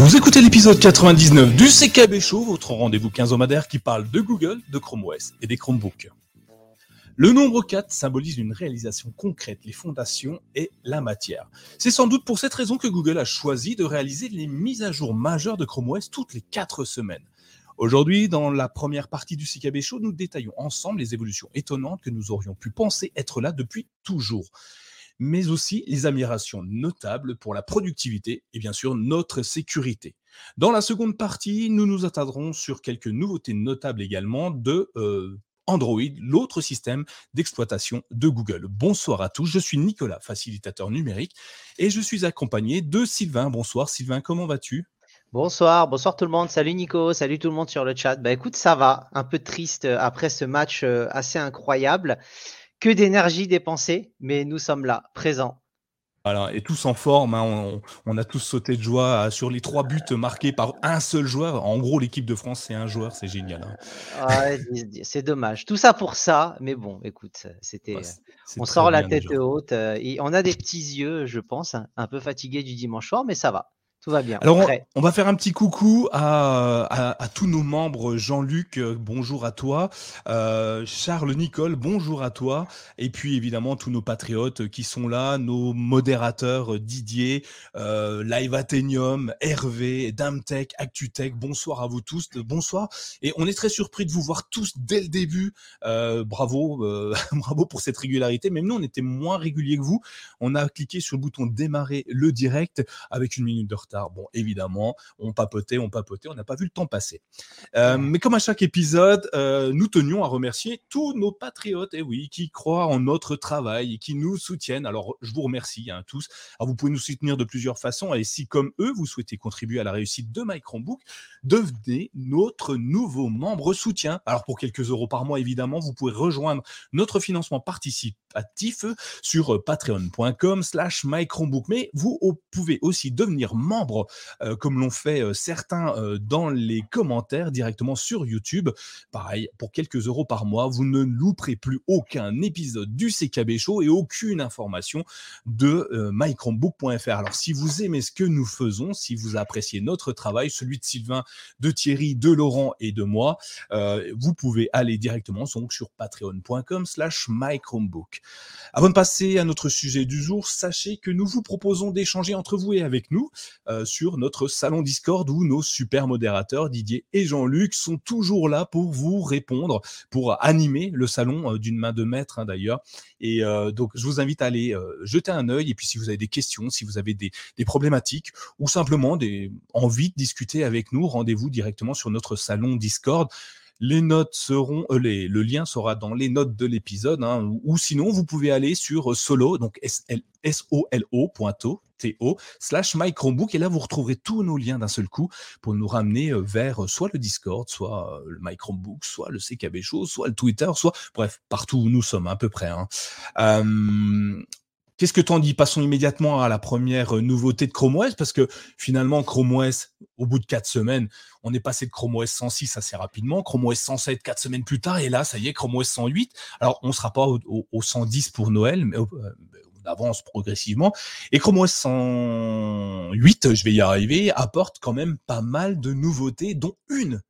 Vous écoutez l'épisode 99 du CKB Show, votre rendez-vous quinzomadaire qui parle de Google, de Chrome OS et des Chromebooks. Le nombre 4 symbolise une réalisation concrète, les fondations et la matière. C'est sans doute pour cette raison que Google a choisi de réaliser les mises à jour majeures de Chrome OS toutes les 4 semaines. Aujourd'hui, dans la première partie du CKB Show, nous détaillons ensemble les évolutions étonnantes que nous aurions pu penser être là depuis toujours mais aussi les améliorations notables pour la productivité et bien sûr notre sécurité. Dans la seconde partie, nous nous attarderons sur quelques nouveautés notables également de euh, Android, l'autre système d'exploitation de Google. Bonsoir à tous, je suis Nicolas, facilitateur numérique, et je suis accompagné de Sylvain. Bonsoir Sylvain, comment vas-tu? Bonsoir, bonsoir tout le monde. Salut Nico, salut tout le monde sur le chat. Bah écoute, ça va, un peu triste euh, après ce match euh, assez incroyable que d'énergie dépensée, mais nous sommes là, présents. Voilà, et tous en forme, hein, on, a tous sauté de joie euh, sur les trois buts marqués par un seul joueur. En gros, l'équipe de France, c'est un joueur, c'est génial. Hein. c'est dommage. Tout ça pour ça, mais bon, écoute, c'était. on sort la tête haute. Euh, et on a des petits yeux, je pense, un peu fatigués du dimanche soir, mais ça va. Tout va bien. Alors, on, va faire un petit coucou à, tous nos membres. Jean-Luc, euh, bonjour à toi. Euh, Charles Nicole, bonjour à toi. Et puis, évidemment, tous nos patriotes qui sont là, nos modérateurs euh, Didier, Live Athenium, Hervé, Damtech, ActuTech. Bonsoir à vous tous. Bonsoir. Et on est très surpris de vous voir tous dès le début. bravo, bravo pour cette régularité. Même nous, on était moins réguliers que vous. On a cliqué sur le bouton démarrer le direct avec une minute de retard Bon, évidemment, on papotait, on papotait, on n'a pas vu le temps passer. Euh, mais comme à chaque épisode, euh, nous tenions à remercier tous nos patriotes, et eh oui, qui croient en notre travail et qui nous soutiennent. Alors, je vous remercie hein, tous. Alors, vous pouvez nous soutenir de plusieurs façons. Et si, comme eux, vous souhaitez contribuer à la réussite de My Chromebook, devenez notre nouveau membre soutien. Alors, pour quelques euros par mois, évidemment, vous pouvez rejoindre notre financement participatif sur patreon.com slash mychromebook. Mais vous pouvez aussi devenir membre euh, comme l'ont fait euh, certains euh, dans les commentaires directement sur YouTube. Pareil, pour quelques euros par mois, vous ne louperez plus aucun épisode du CKB Show et aucune information de mychromebook.fr. Alors, si vous aimez ce que nous faisons, si vous appréciez notre travail, celui de Sylvain, de Thierry, de Laurent et de moi, vous pouvez aller directement donc, sur patreon.com slash mychromebook. Avant de passer à notre sujet du jour, sachez que nous vous proposons d'échanger entre vous et avec nous euh, sur notre salon Discord où nos super modérateurs Didier et Jean-Luc sont toujours là pour vous répondre, pour animer le salon euh, d'une main de maître hein, d'ailleurs. Et euh, donc je vous invite à aller jeter un œil et puis si vous avez des questions, si vous avez des, problématiques ou simplement des envies de discuter avec nous, rendez-vous directement sur notre salon Discord. Les notes seront, le lien sera dans les notes de l'épisode, hein, ou sinon vous pouvez aller sur solo, donc solo.to slash My Chromebook et là vous retrouverez tous nos liens d'un seul coup pour nous ramener euh, vers euh, soit le Discord, soit le My Chromebook, soit le CKB Show, soit le Twitter, soit bref partout où nous sommes à peu près. Hein. Qu'est-ce que t'en dis? Passons immédiatement à la première euh, nouveauté de Chrome OS parce que finalement Chrome OS, au bout de quatre semaines, on est passé de Chrome OS 106 assez rapidement, Chrome OS 107 quatre semaines plus tard et là ça y est Chrome OS 108. Alors on sera pas au, 110 pour Noël, mais euh, on avance progressivement. Et Chrome OS 108, je vais y arriver, apporte quand même pas mal de nouveautés, dont une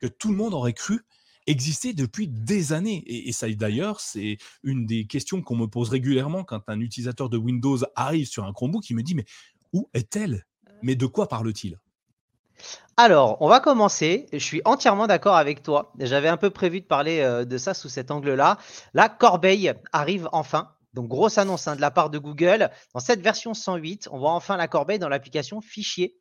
que tout le monde aurait cru existait depuis des années. Et, ça, d'ailleurs, c'est une des questions qu'on me pose régulièrement quand un utilisateur de Windows arrive sur un Chromebook. Il me dit, mais où est-elle? Mais de quoi parle-t-il? Alors, on va commencer. Je suis entièrement d'accord avec toi. J'avais un peu prévu de parler euh, de ça sous cet angle-là. La corbeille arrive enfin. Donc, grosse annonce hein, de la part de Google. Dans cette version 108, on voit enfin la corbeille dans l'application Fichier.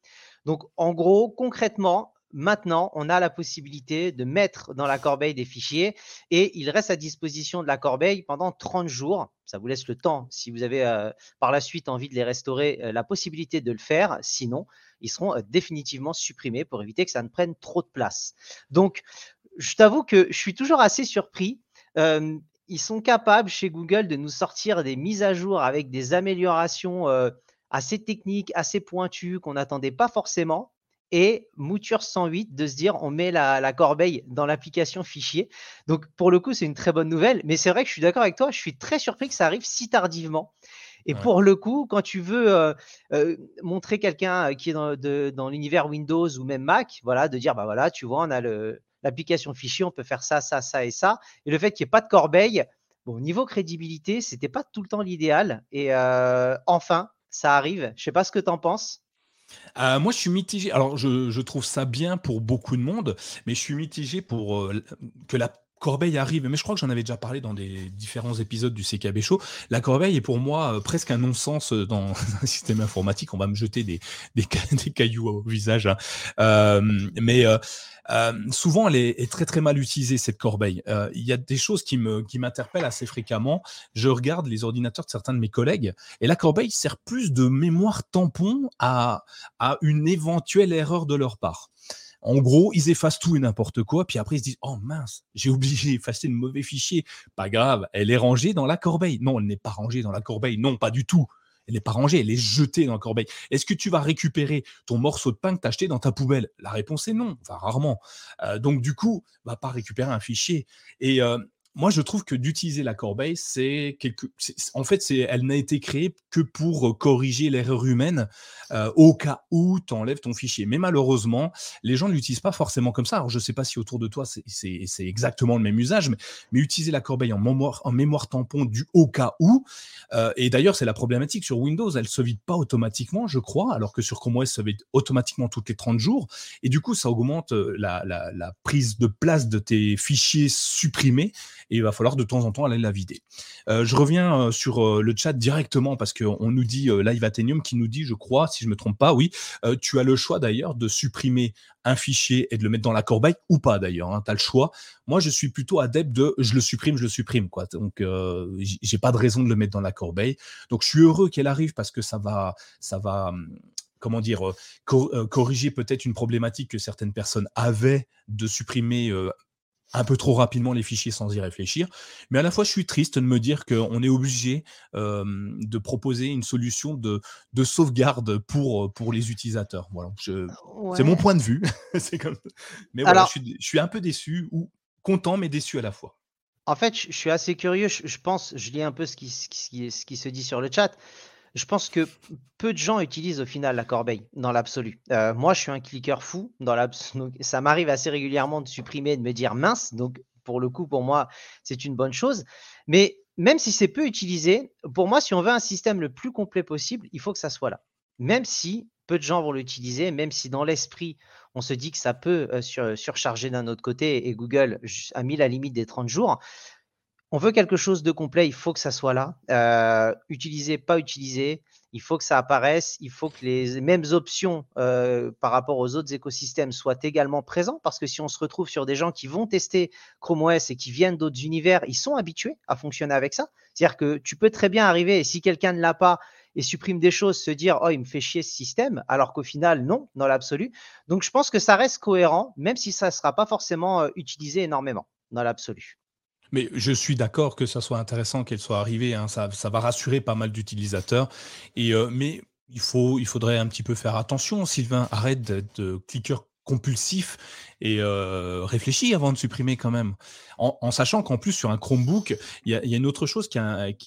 Donc, en gros, concrètement, Maintenant, on a la possibilité de mettre dans la corbeille des fichiers et il reste à disposition de la corbeille pendant 30 jours. Ça vous laisse le temps, si vous avez euh, par la suite envie de les restaurer, euh, la possibilité de le faire. Sinon, ils seront euh, définitivement supprimés pour éviter que ça ne prenne trop de place. Donc, je t'avoue que je suis toujours assez surpris. Ils sont capables chez Google de nous sortir des mises à jour avec des améliorations assez techniques, assez pointues qu'on n'attendait pas forcément et mouture 108 de se dire on met la, corbeille dans l'application fichier. Donc pour le coup, c'est une très bonne nouvelle, mais c'est vrai que je suis d'accord avec toi, je suis très surpris que ça arrive si tardivement. Et pour le coup, quand tu veux montrer quelqu'un qui est dans, dans l'univers Windows ou même Mac, voilà, de dire, bah voilà, tu vois, on a l'application fichier, on peut faire ça, ça, ça et ça. Et le fait qu'il n'y ait pas de corbeille, bon, niveau crédibilité, c'était pas tout le temps l'idéal. Et enfin, ça arrive. Je sais pas ce que tu en penses. Euh, moi, je suis mitigé. Alors, je, trouve ça bien pour beaucoup de monde, mais je suis mitigé pour euh, que la corbeille arrive. Mais je crois que j'en avais déjà parlé dans des différents épisodes du CKB Show. La corbeille est pour moi euh, presque un non-sens dans un système informatique. On va me jeter des, cailloux au visage. Hein. mais euh, souvent, elle est, très très mal utilisée cette corbeille. Euh, il y a des choses qui m'interpellent assez fréquemment. Je regarde les ordinateurs de certains de mes collègues et la corbeille sert plus de mémoire tampon à une éventuelle erreur de leur part. En gros, ils effacent tout et n'importe quoi, puis après ils se disent Oh mince, j'ai oublié d'effacer le mauvais fichier. Pas grave, elle est rangée dans la corbeille. Non, elle n'est pas rangée dans la corbeille. Non, pas du tout elle n'est pas rangée, elle est jetée dans la corbeille. Est-ce que tu vas récupérer ton morceau de pain que tu as acheté dans ta poubelle? La réponse est non, enfin rarement. Euh, donc du coup, va pas récupérer un fichier. Et euh, moi, je trouve que d'utiliser la corbeille, c'est quelque. En fait, elle n'a été créée que pour euh, corriger l'erreur humaine euh, au cas où tu enlèves ton fichier. Mais malheureusement, les gens ne l'utilisent pas forcément comme ça. Alors, je ne sais pas si autour de toi, c'est, exactement le même usage, mais, utiliser la corbeille en mémoire, tampon du au cas où. Euh, et d'ailleurs, c'est la problématique sur Windows. Elle ne se vide pas automatiquement, je crois, alors que sur Chrome OS, ça se vide automatiquement toutes les 30 jours. Et du coup, ça augmente la, la prise de place de tes fichiers supprimés et il va falloir de temps en temps aller la vider. Euh, je reviens euh, sur euh, le chat directement parce qu'on nous dit Live Athenium qui nous dit, je crois, si je me trompe pas, oui, tu as le choix d'ailleurs de supprimer un fichier et de le mettre dans la corbeille ou pas d'ailleurs. Hein, tu as le choix. Moi, je suis plutôt adepte de je le supprime, je le supprime. Quoi. Donc, j'ai pas de raison de le mettre dans la corbeille. Donc, je suis heureux qu'elle arrive parce que ça va, ça va hum, comment dire, corriger peut-être une problématique que certaines personnes avaient de supprimer un peu trop rapidement les fichiers sans y réfléchir. Mais à la fois, je suis triste de me dire qu'on est obligé de proposer une solution de, de, sauvegarde pour, pour les utilisateurs. Voilà, c'est mon point de vue. comme... Mais voilà, je, suis, un peu déçu ou content, mais déçu à la fois. En fait, je, suis assez curieux. Je, pense, je lis un peu ce qui, ce qui se dit sur le chat je pense que peu de gens utilisent au final la corbeille dans l'absolu. Euh, moi, je suis un cliqueur fou dans Ça m'arrive assez régulièrement de supprimer, de me dire mince. Donc, pour le coup, pour moi, c'est une bonne chose. Mais même si c'est peu utilisé, pour moi, si on veut un système le plus complet possible, il faut que ça soit là. Même si peu de gens vont l'utiliser, même si dans l'esprit, on se dit que ça peut euh, surcharger d'un autre côté et Google a mis la limite des 30 jours, on veut quelque chose de complet, il faut que ça soit là. Euh, utiliser, pas utiliser, il faut que ça apparaisse, il faut que les mêmes options euh, par rapport aux autres écosystèmes soient également présents, parce que si on se retrouve sur des gens qui vont tester Chrome OS et qui viennent d'autres univers, ils sont habitués à fonctionner avec ça. C'est-à-dire que tu peux très bien arriver, et si quelqu'un ne l'a pas et supprime des choses, se dire, oh, il me fait chier ce système, alors qu'au final, non, dans l'absolu. Donc, je pense que ça reste cohérent, même si ça ne sera pas forcément euh, utilisé énormément dans l'absolu. Mais je suis d'accord que ça soit intéressant qu'elle soit arrivée. Hein. Ça, va rassurer pas mal d'utilisateurs. Et euh, mais il faut, il faudrait un petit peu faire attention. Sylvain, arrête d'être cliqueur compulsif et euh, réfléchis avant de supprimer quand même. En, sachant qu'en plus sur un Chromebook, il y, a, une autre chose qui,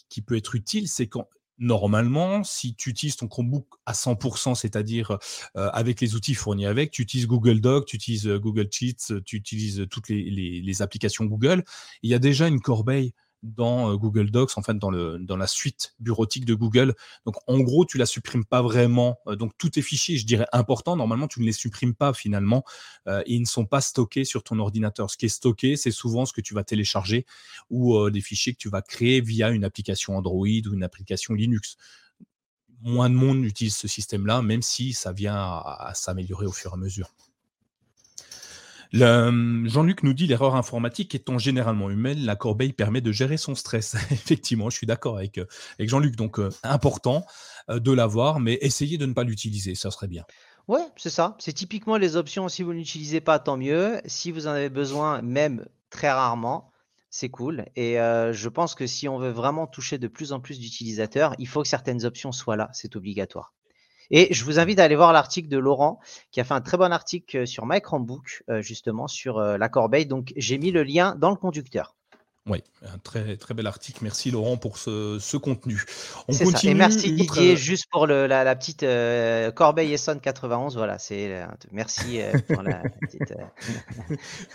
qui peut être utile, c'est quand normalement, si tu utilises ton Chromebook à 100%, c'est-à-dire euh, avec les outils fournis avec, tu utilises Google Docs, tu utilises euh, Google Sheets, tu utilises toutes les, applications Google, il y a déjà une corbeille dans euh, Google Docs, en fait, dans, la suite bureautique de Google. Donc, en gros, tu la supprimes pas vraiment. Euh, donc, tous tes fichiers, je dirais importants, normalement, tu ne les supprimes pas finalement. Euh, ils ne sont pas stockés sur ton ordinateur. Ce qui est stocké, c'est souvent ce que tu vas télécharger ou des fichiers que tu vas créer via une application Android ou une application Linux. Moins de monde utilise ce système-là, même si ça vient à s'améliorer au fur et à mesure. Jean-Luc nous dit l'erreur informatique étant généralement humaine, la corbeille permet de gérer son stress. Effectivement, je suis d'accord avec, euh, Jean-Luc. Donc, euh, important euh, de l'avoir, mais essayez de ne pas l'utiliser, ça serait bien. Ouais, c'est ça. C'est typiquement les options. Si vous n'utilisez pas, tant mieux. Si vous en avez besoin, même très rarement, c'est cool. Et je pense que si on veut vraiment toucher de plus en plus d'utilisateurs, il faut que certaines options soient là. C'est obligatoire. Et je vous invite à aller voir l'article de Laurent qui a fait un très bon article euh, sur My Chromebook, euh, justement, sur euh, la corbeille. Donc, j'ai mis le lien dans le conducteur. Oui, un très, très bel article. Merci Laurent pour ce, ce contenu. On continue. Et merci Didier, juste pour le, la, petite euh, Corbeil Essonne 91. Voilà, c'est euh, merci euh, pour la petite,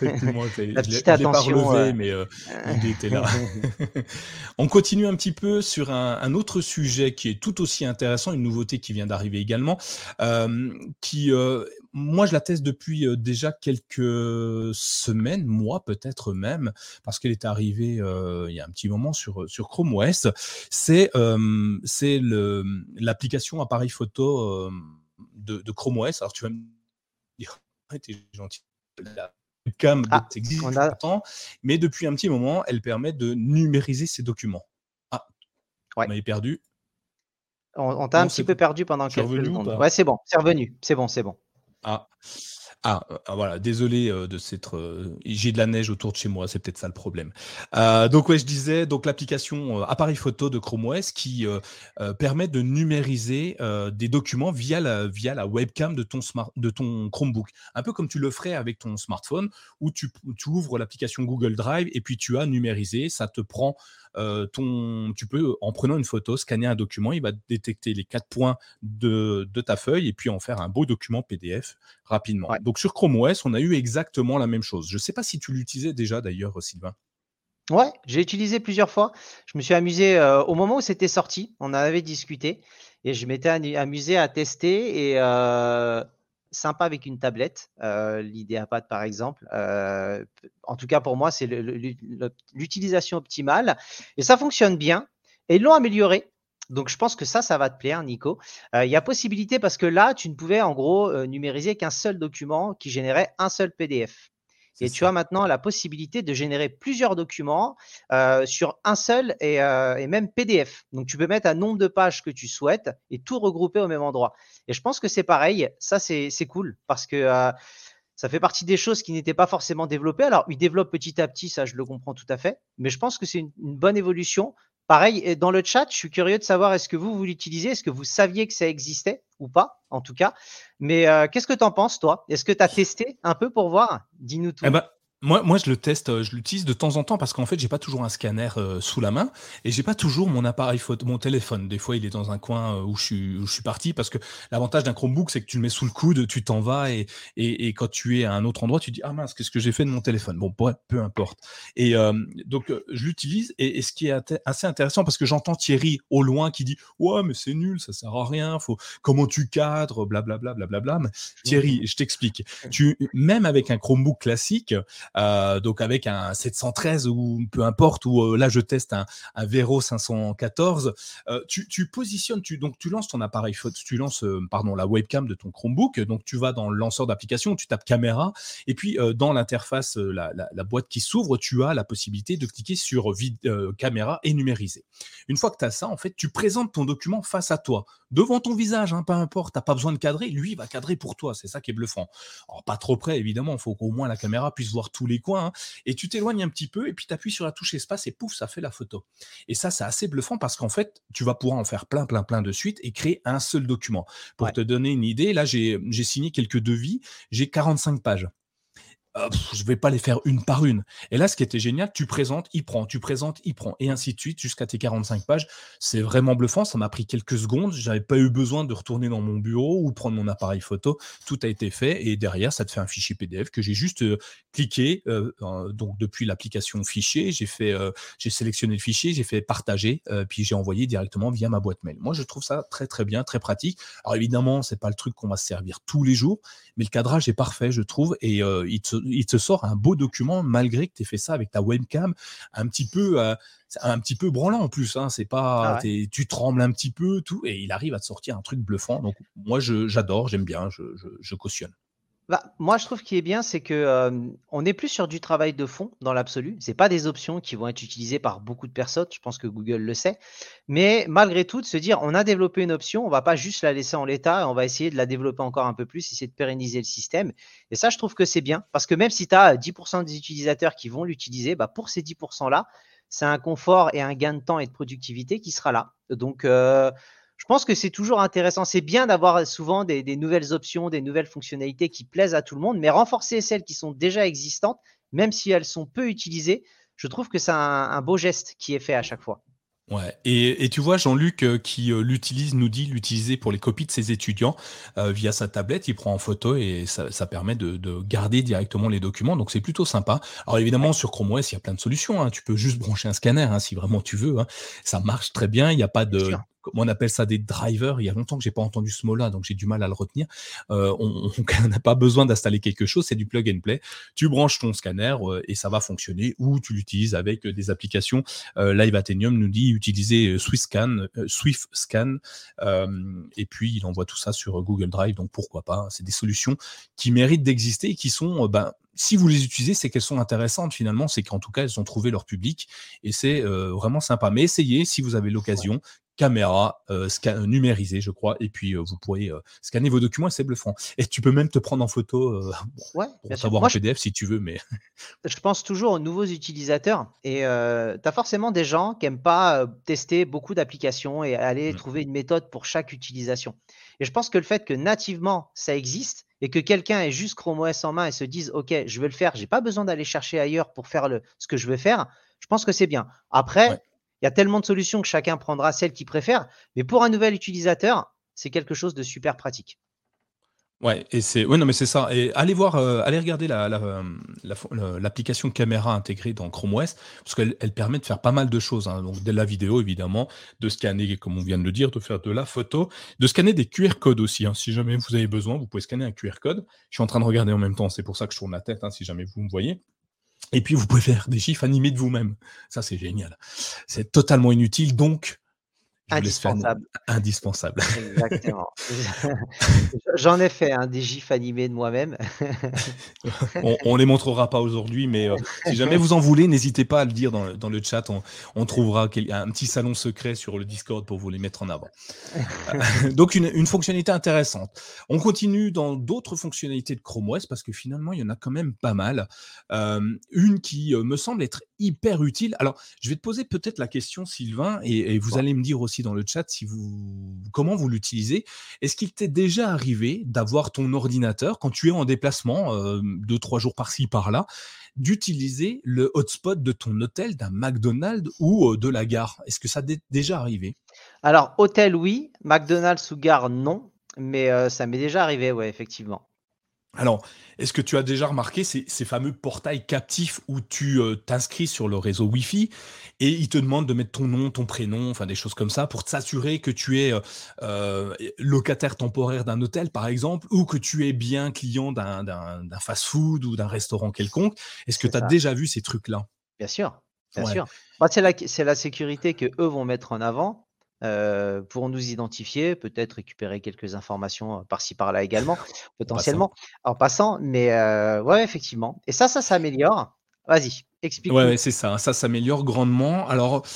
la petite attention. Pas relevé, mais il était là. On continue un petit peu sur un, un, autre sujet qui est tout aussi intéressant, une nouveauté qui vient d'arriver également, qui moi, je la teste depuis déjà quelques semaines, mois peut-être même, parce qu'elle est arrivée il y a un petit moment sur, sur Chrome OS. C'est c'est l'application appareil photo de, de, Chrome OS. Alors, tu vas me dire, t'es gentil. La cam ah, existe a... mais depuis un petit moment, elle permet de numériser ses documents. Ah, ouais. on m'avait perdu. On, t'a un petit peu perdu pendant quelques secondes. Ouais, c'est bon, c'est revenu. C'est bon, c'est bon. Ah. Ah, ah, voilà, désolé euh, de cette. Euh, j'ai de la neige autour de chez moi, c'est peut-être ça le problème. Euh, donc ouais, je disais donc l'application appareil photo de Chrome OS qui permet de numériser des documents via la via la webcam de ton Chromebook, un peu comme tu le ferais avec ton smartphone où tu ouvres l'application Google Drive et puis tu as numérisé, ça te prend euh, ton, tu peux, en prenant une photo, scanner un document, il va détecter les quatre points de, ta feuille et puis en faire un beau document PDF rapidement. Donc sur Chrome OS, on a eu exactement la même chose. Je ne sais pas si tu l'utilisais déjà d'ailleurs, Sylvain. Ouais, j'ai utilisé plusieurs fois. Je me suis amusé euh, au moment où c'était sorti. On en avait discuté et je m'étais amusé à tester et euh, sympa avec une tablette, euh, par exemple. Euh, en tout cas, pour moi, c'est l'utilisation optimale. Et ça fonctionne bien. Et ils l'ont amélioré. Donc, je pense que ça, ça va te plaire, Nico. Euh, il y a possibilité parce que là, tu ne pouvais en gros numériser qu'un seul document qui générait un seul PDF. Et tu as maintenant la possibilité de générer plusieurs documents euh, sur un seul euh, et, même PDF. Donc tu peux mettre un nombre de pages que tu souhaites et tout regrouper au même endroit. Et je pense que c'est pareil. Ça, c'est cool parce que euh, ça fait partie des choses qui n'étaient pas forcément développées. Alors, ils développent petit à petit, ça, je le comprends tout à fait. Mais je pense que c'est une, bonne évolution. Pareil, dans le chat, je suis curieux de savoir est-ce que vous, vous l'utilisez? Est-ce que vous saviez que ça existait? Ou pas, en tout cas. Mais euh, qu'est-ce que tu en penses, toi? Est-ce que tu as testé un peu pour voir? Dis-nous tout. Eh ben, moi, moi, je le teste, euh, je l'utilise de temps en temps parce qu'en fait, j'ai pas toujours un scanner euh, sous la main et j'ai pas toujours mon appareil photo, mon téléphone. Des fois, il est dans un coin euh, où je suis, où je suis parti parce que l'avantage d'un Chromebook, c'est que tu le mets sous le coude, tu t'en vas et, et, et, quand tu es à un autre endroit, tu dis ah mince, qu'est-ce que j'ai fait de mon téléphone? Bon, peu importe. Et donc, je l'utilise et, ce qui est assez intéressant parce que j'entends Thierry au loin qui dit ouais, mais c'est nul, ça sert à rien. Faut comment tu cadres, blablabla, blablabla. Bla, Thierry, je t'explique. Tu même avec un Chromebook classique euh, donc avec un 713 ou peu importe, ou euh, là je teste un, Vero 514, euh, tu, positionnes, tu, donc tu lances ton appareil photo, tu lances pardon, la webcam de ton Chromebook, donc tu vas dans le lanceur d'application, tu tapes caméra, et puis dans l'interface, la, boîte qui s'ouvre, tu as la possibilité de cliquer sur caméra et numériser. Une fois que tu as ça, en fait, tu présentes ton document face à toi, devant ton visage, hein, peu importe, tu n'as pas besoin de cadrer, lui il va cadrer pour toi, c'est ça qui est bluffant. Alors pas trop près, évidemment, il faut qu'au moins la caméra puisse voir tous les coins, hein. et tu t'éloignes un petit peu, et puis tu appuies sur la touche espace, et pouf, ça fait la photo. Et ça, c'est assez bluffant parce qu'en fait, tu vas pouvoir en faire plein, plein, plein de suite et créer un seul document. Pour te donner une idée, là, j'ai signé quelques devis, j'ai 45 pages. Je je vais pas les faire une par une. Et là, ce qui était génial, tu présentes, il prend, tu présentes, il prend, et ainsi de suite jusqu'à tes 45 pages. C'est vraiment bluffant. Ça m'a pris quelques secondes. J'avais pas eu besoin de retourner dans mon bureau ou prendre mon appareil photo. Tout a été fait. Et derrière, ça te fait un fichier PDF que j'ai juste euh, cliqué. Euh, donc, depuis l'application fichier, j'ai fait, euh, j'ai sélectionné le fichier, j'ai fait partager, puis j'ai envoyé directement via ma boîte mail. Moi, je trouve ça très, très bien, très pratique. Alors, évidemment, c'est pas le truc qu'on va se servir tous les jours, mais le cadrage est parfait, je trouve. Et il te il te sort un beau document malgré que tu aies fait ça avec ta webcam un petit peu euh, un petit peu branlant en plus hein, c'est pas ah tu trembles un petit peu tout et il arrive à te sortir un truc bluffant. Donc moi j'adore j'aime bien je cautionne bah, moi, je trouve qu'il est bien, c'est que on est plus sur du travail de fond dans l'absolu. C'est pas des options qui vont être utilisées par beaucoup de personnes. Je pense que Google le sait. Mais malgré tout, de se dire, on a développé une option, on va pas juste la laisser en l'état, on va essayer de la développer encore un peu plus, essayer de pérenniser le système. Et ça, je trouve que c'est bien, parce que même si tu as 10% des utilisateurs qui vont l'utiliser, bah, pour ces 10% là, c'est un confort et un gain de temps et de productivité qui sera là. Donc je pense que c'est toujours intéressant. C'est bien d'avoir souvent des, nouvelles options, des nouvelles fonctionnalités qui plaisent à tout le monde, mais renforcer celles qui sont déjà existantes, même si elles sont peu utilisées, je trouve que c'est un beau geste qui est fait à chaque fois. Ouais, et, et tu vois Jean-Luc euh, qui euh, l'utilise, nous dit l'utiliser pour les copies de ses étudiants euh, via sa tablette, il prend en photo et ça, ça permet de, de, garder directement les documents, donc c'est plutôt sympa. Alors évidemment sur Chrome OS il y a plein de solutions, hein. tu peux juste brancher un scanner hein, si vraiment tu veux, hein. ça marche très bien, il n'y a pas de, on appelle ça des drivers. Il y a longtemps que j'ai pas entendu ce mot-là, donc j'ai du mal à le retenir. Euh, on n'a pas besoin d'installer quelque chose, c'est du plug and play. Tu branches ton scanner euh, et ça va fonctionner. Ou tu l'utilises avec des applications. Euh, Live Athenium nous dit utiliser SwiftScan, Swift Scan, et puis il envoie tout ça sur Google Drive. Donc pourquoi pas C'est des solutions qui méritent d'exister et qui sont ben, si vous les utilisez, c'est qu'elles sont intéressantes finalement, c'est qu'en tout cas, elles ont trouvé leur public et c'est vraiment sympa. Mais essayez, si vous avez l'occasion, caméra euh, euh, numérisée, je crois, et puis euh, vous pourrez scanner vos documents et c'est bluffant. Et tu peux même te prendre en photo ouais, pour savoir en PDF si tu veux, mais. je pense toujours aux nouveaux utilisateurs et tu as forcément des gens qui n'aiment pas tester beaucoup d'applications et aller mmh. trouver une méthode pour chaque utilisation. Et je pense que le fait que nativement ça existe et que quelqu'un ait juste Chrome OS en main et se dise OK, je veux le faire, j'ai pas besoin d'aller chercher ailleurs pour faire le, ce que je veux faire, je pense que c'est bien. Après, il y a tellement de solutions que chacun prendra celle qu'il préfère. Mais pour un nouvel utilisateur, c'est quelque chose de super pratique. Ouais, et c'est ouais, non mais c'est ça. Et allez voir, euh, allez regarder euh, l'application caméra intégrée dans Chrome OS parce qu'elle elle permet de faire pas mal de choses. Hein. Donc de la vidéo évidemment, de scanner comme on vient de le dire, de faire de la photo, de scanner des QR codes aussi. Hein. Si jamais vous avez besoin, vous pouvez scanner un QR code. Je suis en train de regarder en même temps, c'est pour ça que je tourne la tête. Hein, si jamais vous me voyez. Et puis, vous pouvez faire des gifs animés de vous-même. Ça, c'est génial. C'est totalement inutile, donc Indispensable. Indispensable. Exactement. J'en ai fait un des gifs animés de moi-même. on, ne les montrera pas aujourd'hui, mais euh, si jamais vous en voulez, n'hésitez pas à le dire dans, le chat. On, trouvera un petit salon secret sur le Discord pour vous les mettre en avant. Euh, donc une, fonctionnalité intéressante. On continue dans d'autres fonctionnalités de Chrome OS parce que finalement il y en a quand même pas mal. Euh, une qui me semble être hyper utile. Alors je vais te poser peut-être la question, Sylvain, et, et vous allez me dire aussi dans le chat si vous, comment vous l'utilisez. Est-ce qu'il t'est déjà arrivé d'avoir ton ordinateur quand tu es en déplacement, euh, deux, trois jours par-ci, par-là, d'utiliser le hotspot de ton hôtel, d'un McDonald's ou euh, de la gare? Est-ce que ça t'est déjà arrivé? Alors, hôtel, oui. McDonald's ou gare, non. Mais euh, ça m'est déjà arrivé, ouais, effectivement. Alors, est-ce que tu as déjà remarqué ces, fameux portails captifs où tu euh, t'inscris sur le réseau Wi-Fi et ils te demandent de mettre ton nom, ton prénom, enfin des choses comme ça pour s'assurer que tu es euh, euh, locataire temporaire d'un hôtel, par exemple, ou que tu es bien client d'un fast-food ou d'un restaurant quelconque? Est-ce que tu as déjà vu ces trucs-là? Bien sûr, bien sûr. Bah, c'est la, la sécurité que eux vont mettre en avant euh, pour nous identifier, peut-être récupérer quelques informations euh, par-ci par-là également, potentiellement, en passant. Mais euh, ouais, effectivement. Et ça, ça s'améliore. Vas-y, explique. Ouais, c'est ça. Ça s'améliore grandement. Alors,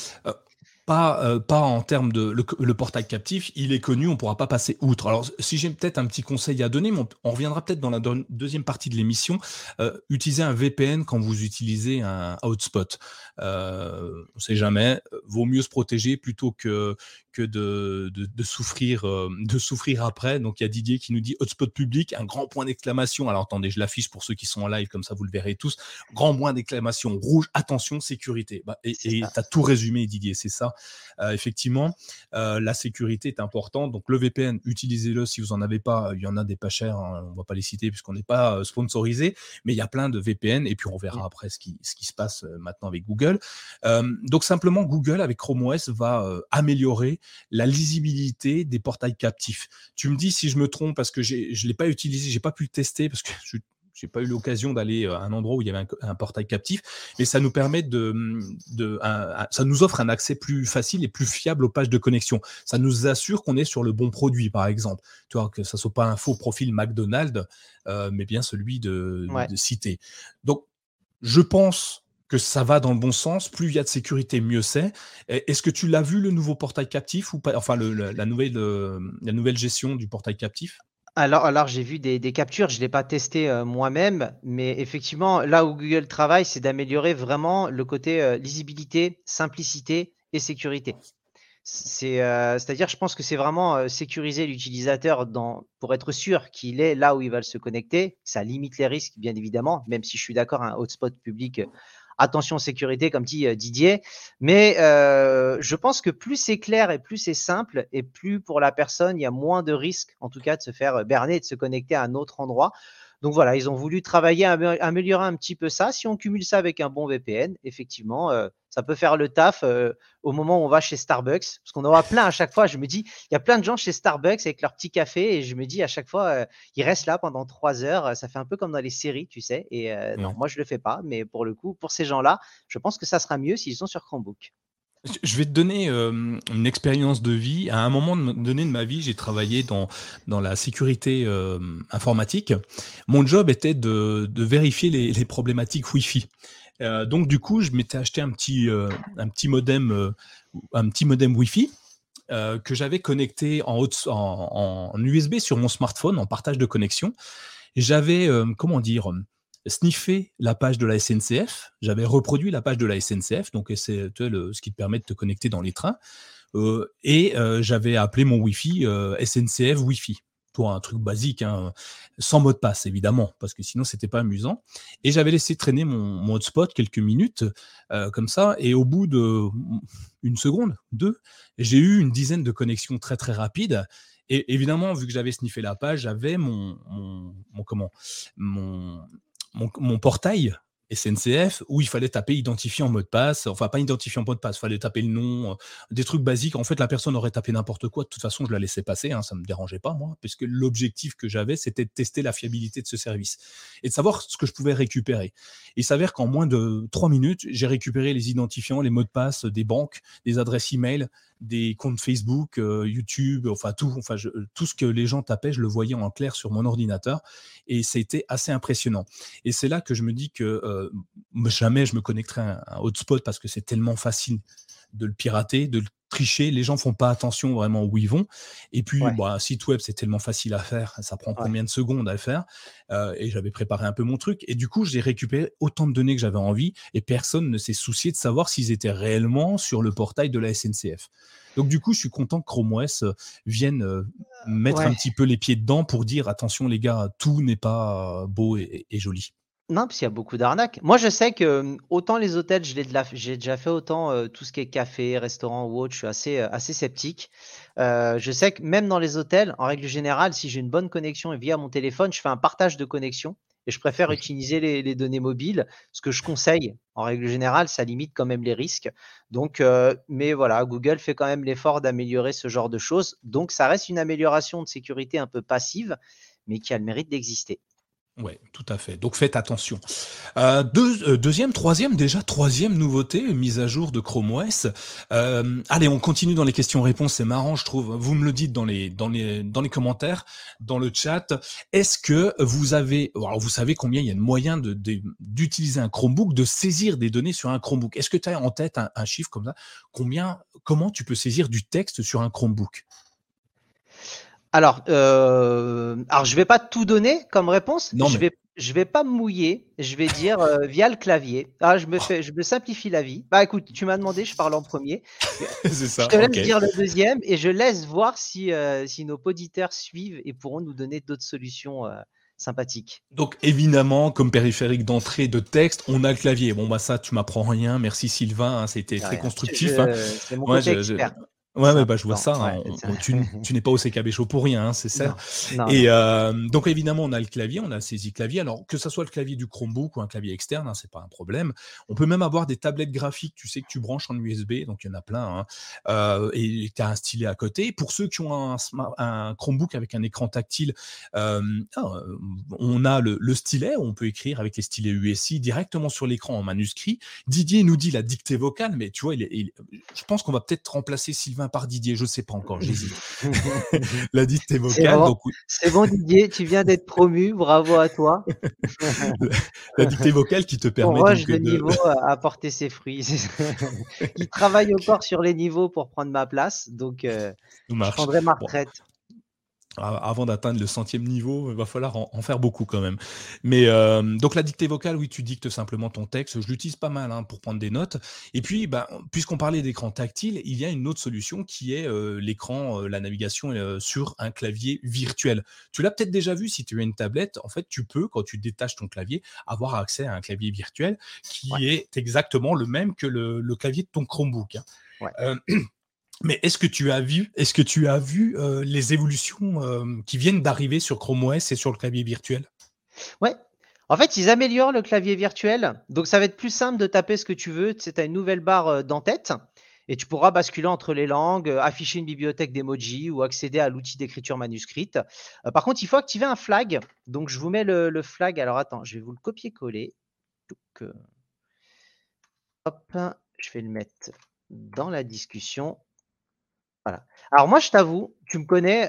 pas, euh, pas en termes de le, portail captif, il est connu, on ne pourra pas passer outre. Alors, si j'ai peut-être un petit conseil à donner, on, reviendra peut-être dans la deuxième partie de l'émission, euh, utilisez un VPN quand vous utilisez un hotspot. Euh, on ne sait jamais, vaut mieux se protéger plutôt que, que de, de, souffrir, de souffrir après. Donc, il y a Didier qui nous dit hotspot public, un grand point d'exclamation. Alors, attendez, je l'affiche pour ceux qui sont en live, comme ça vous le verrez tous. Grand point d'exclamation rouge, attention, sécurité. Bah, et tu as tout résumé, Didier, c'est ça. Euh, effectivement, euh, la sécurité est importante. Donc le VPN, utilisez-le si vous n'en avez pas. Il y en a des pas chers, hein, on ne va pas les citer puisqu'on n'est pas euh, sponsorisé, mais il y a plein de VPN et puis on verra après ce qui, ce qui se passe maintenant avec Google. donc simplement, Google avec Chrome OS va améliorer la lisibilité des portails captifs. Tu me dis si je me trompe parce que je ne l'ai pas utilisé, j'ai pas pu le tester parce que je j'ai pas eu l'occasion d'aller à un endroit où il y avait un, portail captif, mais ça nous permet de, de ça nous offre un accès plus facile et plus fiable aux pages de connexion. Ça nous assure qu'on est sur le bon produit, par exemple. Tu vois, que ça soit pas un faux profil McDonald's, euh, mais bien celui de, de Cité. Donc, je pense que ça va dans le bon sens. Plus il y a de sécurité, mieux c'est. Est-ce que tu l'as vu le nouveau portail captif ou pas Enfin, la, nouvelle, la nouvelle gestion du portail captif? Alors, alors j'ai vu des, captures, je ne l'ai pas testé euh, moi-même, mais effectivement, là où Google travaille, c'est d'améliorer vraiment le côté euh, lisibilité, simplicité et sécurité. C'est, euh, c'est-à-dire, je pense que c'est vraiment sécuriser l'utilisateur pour être sûr qu'il est là où il va se connecter. Ça limite les risques, bien évidemment, même si je suis d'accord, un hotspot public attention sécurité, comme dit Didier. Mais je pense que plus c'est clair et plus c'est simple, et plus pour la personne, il y a moins de risques, en tout cas, de se faire berner et de se connecter à un autre endroit. Donc voilà, ils ont voulu travailler, améliorer un petit peu ça. Si on cumule ça avec un bon VPN, effectivement, euh, ça peut faire le taf euh, au moment où on va chez Starbucks. Parce qu'on aura plein à chaque fois. Je me dis, il y a plein de gens chez Starbucks avec leur petit café et je me dis à chaque fois, euh, ils restent là pendant trois heures. Ça fait un peu comme dans les séries, tu sais. Et non, moi, je le fais pas. Mais pour le coup, pour ces gens-là, je pense que ça sera mieux s'ils sont sur Chromebook. Je vais te donner une expérience de vie. À un moment donné de ma vie, j'ai travaillé dans, dans la sécurité informatique. Mon job était de, de vérifier les, les, problématiques Wi-Fi. Euh, donc du coup, je m'étais acheté un petit, un petit modem, un petit modem Wi-Fi que j'avais connecté en, en, en, USB sur mon smartphone en partage de connexion. J'avais, comment dire, sniffé la page de la SNCF. J'avais reproduit la page de la SNCF, donc c'est ce qui te permet de te connecter dans les trains. Euh, et euh, j'avais appelé mon Wi-Fi euh, SNCF Wi-Fi. Pour un truc basique, hein, sans mot de passe évidemment, parce que sinon c'était pas amusant. Et j'avais laissé traîner mon, hotspot quelques minutes comme ça, et au bout de une seconde, deux, j'ai eu une dizaine de connexions très très rapides. Et évidemment, vu que j'avais sniffé la page, j'avais mon, mon, comment mon mon, portail SNCF où il fallait taper identifiant mot de passe, enfin pas identifiant mot de passe, il fallait taper le nom, euh, des trucs basiques. En fait, la personne aurait tapé n'importe quoi. De toute façon, je la laissais passer, hein, ça ne me dérangeait pas, moi, puisque l'objectif que j'avais, c'était de tester la fiabilité de ce service et de savoir ce que je pouvais récupérer. Il s'avère qu'en moins de trois minutes, j'ai récupéré les identifiants, les mots de passe des banques, des adresses e-mail, des comptes Facebook, euh, YouTube, enfin tout, enfin tout ce que les gens tapaient, je le voyais en clair sur mon ordinateur et c'était assez impressionnant. Et c'est là que je me dis que euh, jamais je me connecterai à un hotspot parce que c'est tellement facile de le pirater, de le tricher. Les gens font pas attention vraiment où ils vont. Et puis, bah, un site web, c'est tellement facile à faire. Ça prend combien de secondes à le faire euh, Et j'avais préparé un peu mon truc. Et du coup, j'ai récupéré autant de données que j'avais envie. Et personne ne s'est soucié de savoir s'ils étaient réellement sur le portail de la SNCF. Donc, du coup, je suis content que Chrome OS euh, vienne euh, mettre un petit peu les pieds dedans pour dire attention, les gars, tout n'est pas beau et joli. Non, parce qu'il y a beaucoup d'arnaques. Moi, je sais que autant les hôtels, j'ai déjà fait autant tout ce qui est café, restaurant ou autre, je suis assez, assez sceptique. je sais que même dans les hôtels, en règle générale, si j'ai une bonne connexion et via mon téléphone, je fais un partage de connexion et je préfère utiliser les, données mobiles. Ce que je conseille, en règle générale, ça limite quand même les risques. Donc, mais voilà, Google fait quand même l'effort d'améliorer ce genre de choses. Donc, ça reste une amélioration de sécurité un peu passive, mais qui a le mérite d'exister. Oui, tout à fait. Donc faites attention. Euh, euh, deuxième, troisième, déjà troisième nouveauté, mise à jour de Chrome OS. Euh, allez, on continue dans les questions-réponses. C'est marrant, je trouve. Vous me le dites dans les dans les dans les commentaires, dans le chat. Est-ce que vous avez, alors vous savez combien il y a de moyens de d'utiliser un Chromebook, de saisir des données sur un Chromebook? Est-ce que tu as en tête un, un chiffre comme ça? Combien, comment tu peux saisir du texte sur un Chromebook? Alors, euh, alors je vais pas tout donner comme réponse. Non, je vais je vais pas me mouiller. Je vais dire euh, via le clavier. Ah, je me fais, je me simplifie la vie. Bah écoute, tu m'as demandé, je parle en premier. C'est ça. Je te laisse dire le deuxième et je laisse voir si euh, si nos auditeurs suivent et pourront nous donner d'autres solutions. Euh, sympathiques. Donc évidemment, comme périphérique d'entrée de texte, on a le clavier. Bon bah ça, tu m'apprends rien. Merci Sylvain, hein, c'était très constructif. Hein. C'est mon côté expert. Ouais, bah, je vois ça. Hein. tu, n'es pas au CKB Show pour rien, hein, c'est ça. et euh, donc évidemment, on a le clavier, on a saisi clavier. Alors que ça soit le clavier du Chromebook ou un clavier externe, hein, c'est pas un problème. On peut même avoir des tablettes graphiques, tu sais que tu branches en USB, donc il y en a plein. Euh, et tu as un stylet à côté. Pour ceux qui ont un, Chromebook avec un écran tactile, euh, ah, on a le, stylet, on peut écrire avec les stylets USI directement sur l'écran en manuscrit. Didier nous dit la dictée vocale, mais tu vois, il, je pense qu'on va peut-être remplacer Sylvain par Didier, je ne sais pas encore, j'hésite. la dictée vocale. C'est bon, Didier, tu viens d'être promu, bravo à toi. la, dictée vocale qui te permet. Le niveau à porter ses fruits. Il travaille encore sur les niveaux pour prendre ma place, donc euh, je prendrai ma retraite. Avant d'atteindre le centième niveau, il va falloir en, faire beaucoup quand même. Mais euh, donc la dictée vocale, oui, tu dictes simplement ton texte. Je l'utilise pas mal hein, pour prendre des notes. Et puis, bah, puisqu'on parlait d'écran tactile, il y a une autre solution qui est euh, l'écran, euh, la navigation sur un clavier virtuel. Tu l'as peut-être déjà vu si tu as une tablette. En fait, tu peux, quand tu détaches ton clavier, avoir accès à un clavier virtuel qui est exactement le même que le, clavier de ton Chromebook. Hein. Mais est-ce que tu as vu, euh, les évolutions euh, qui viennent d'arriver sur Chrome OS et sur le clavier virtuel? Ouais. En fait, ils améliorent le clavier virtuel. Donc, ça va être plus simple de taper ce que tu veux. Tu as une nouvelle barre euh, d'en-tête et tu pourras basculer entre les langues, afficher une bibliothèque d'emoji ou accéder à l'outil d'écriture manuscrite. par contre, il faut activer un flag. Donc, je vous mets le, flag. Alors, attends, je vais vous le copier-coller. hop, je vais le mettre dans la discussion. Alors moi, je t'avoue, tu me connais,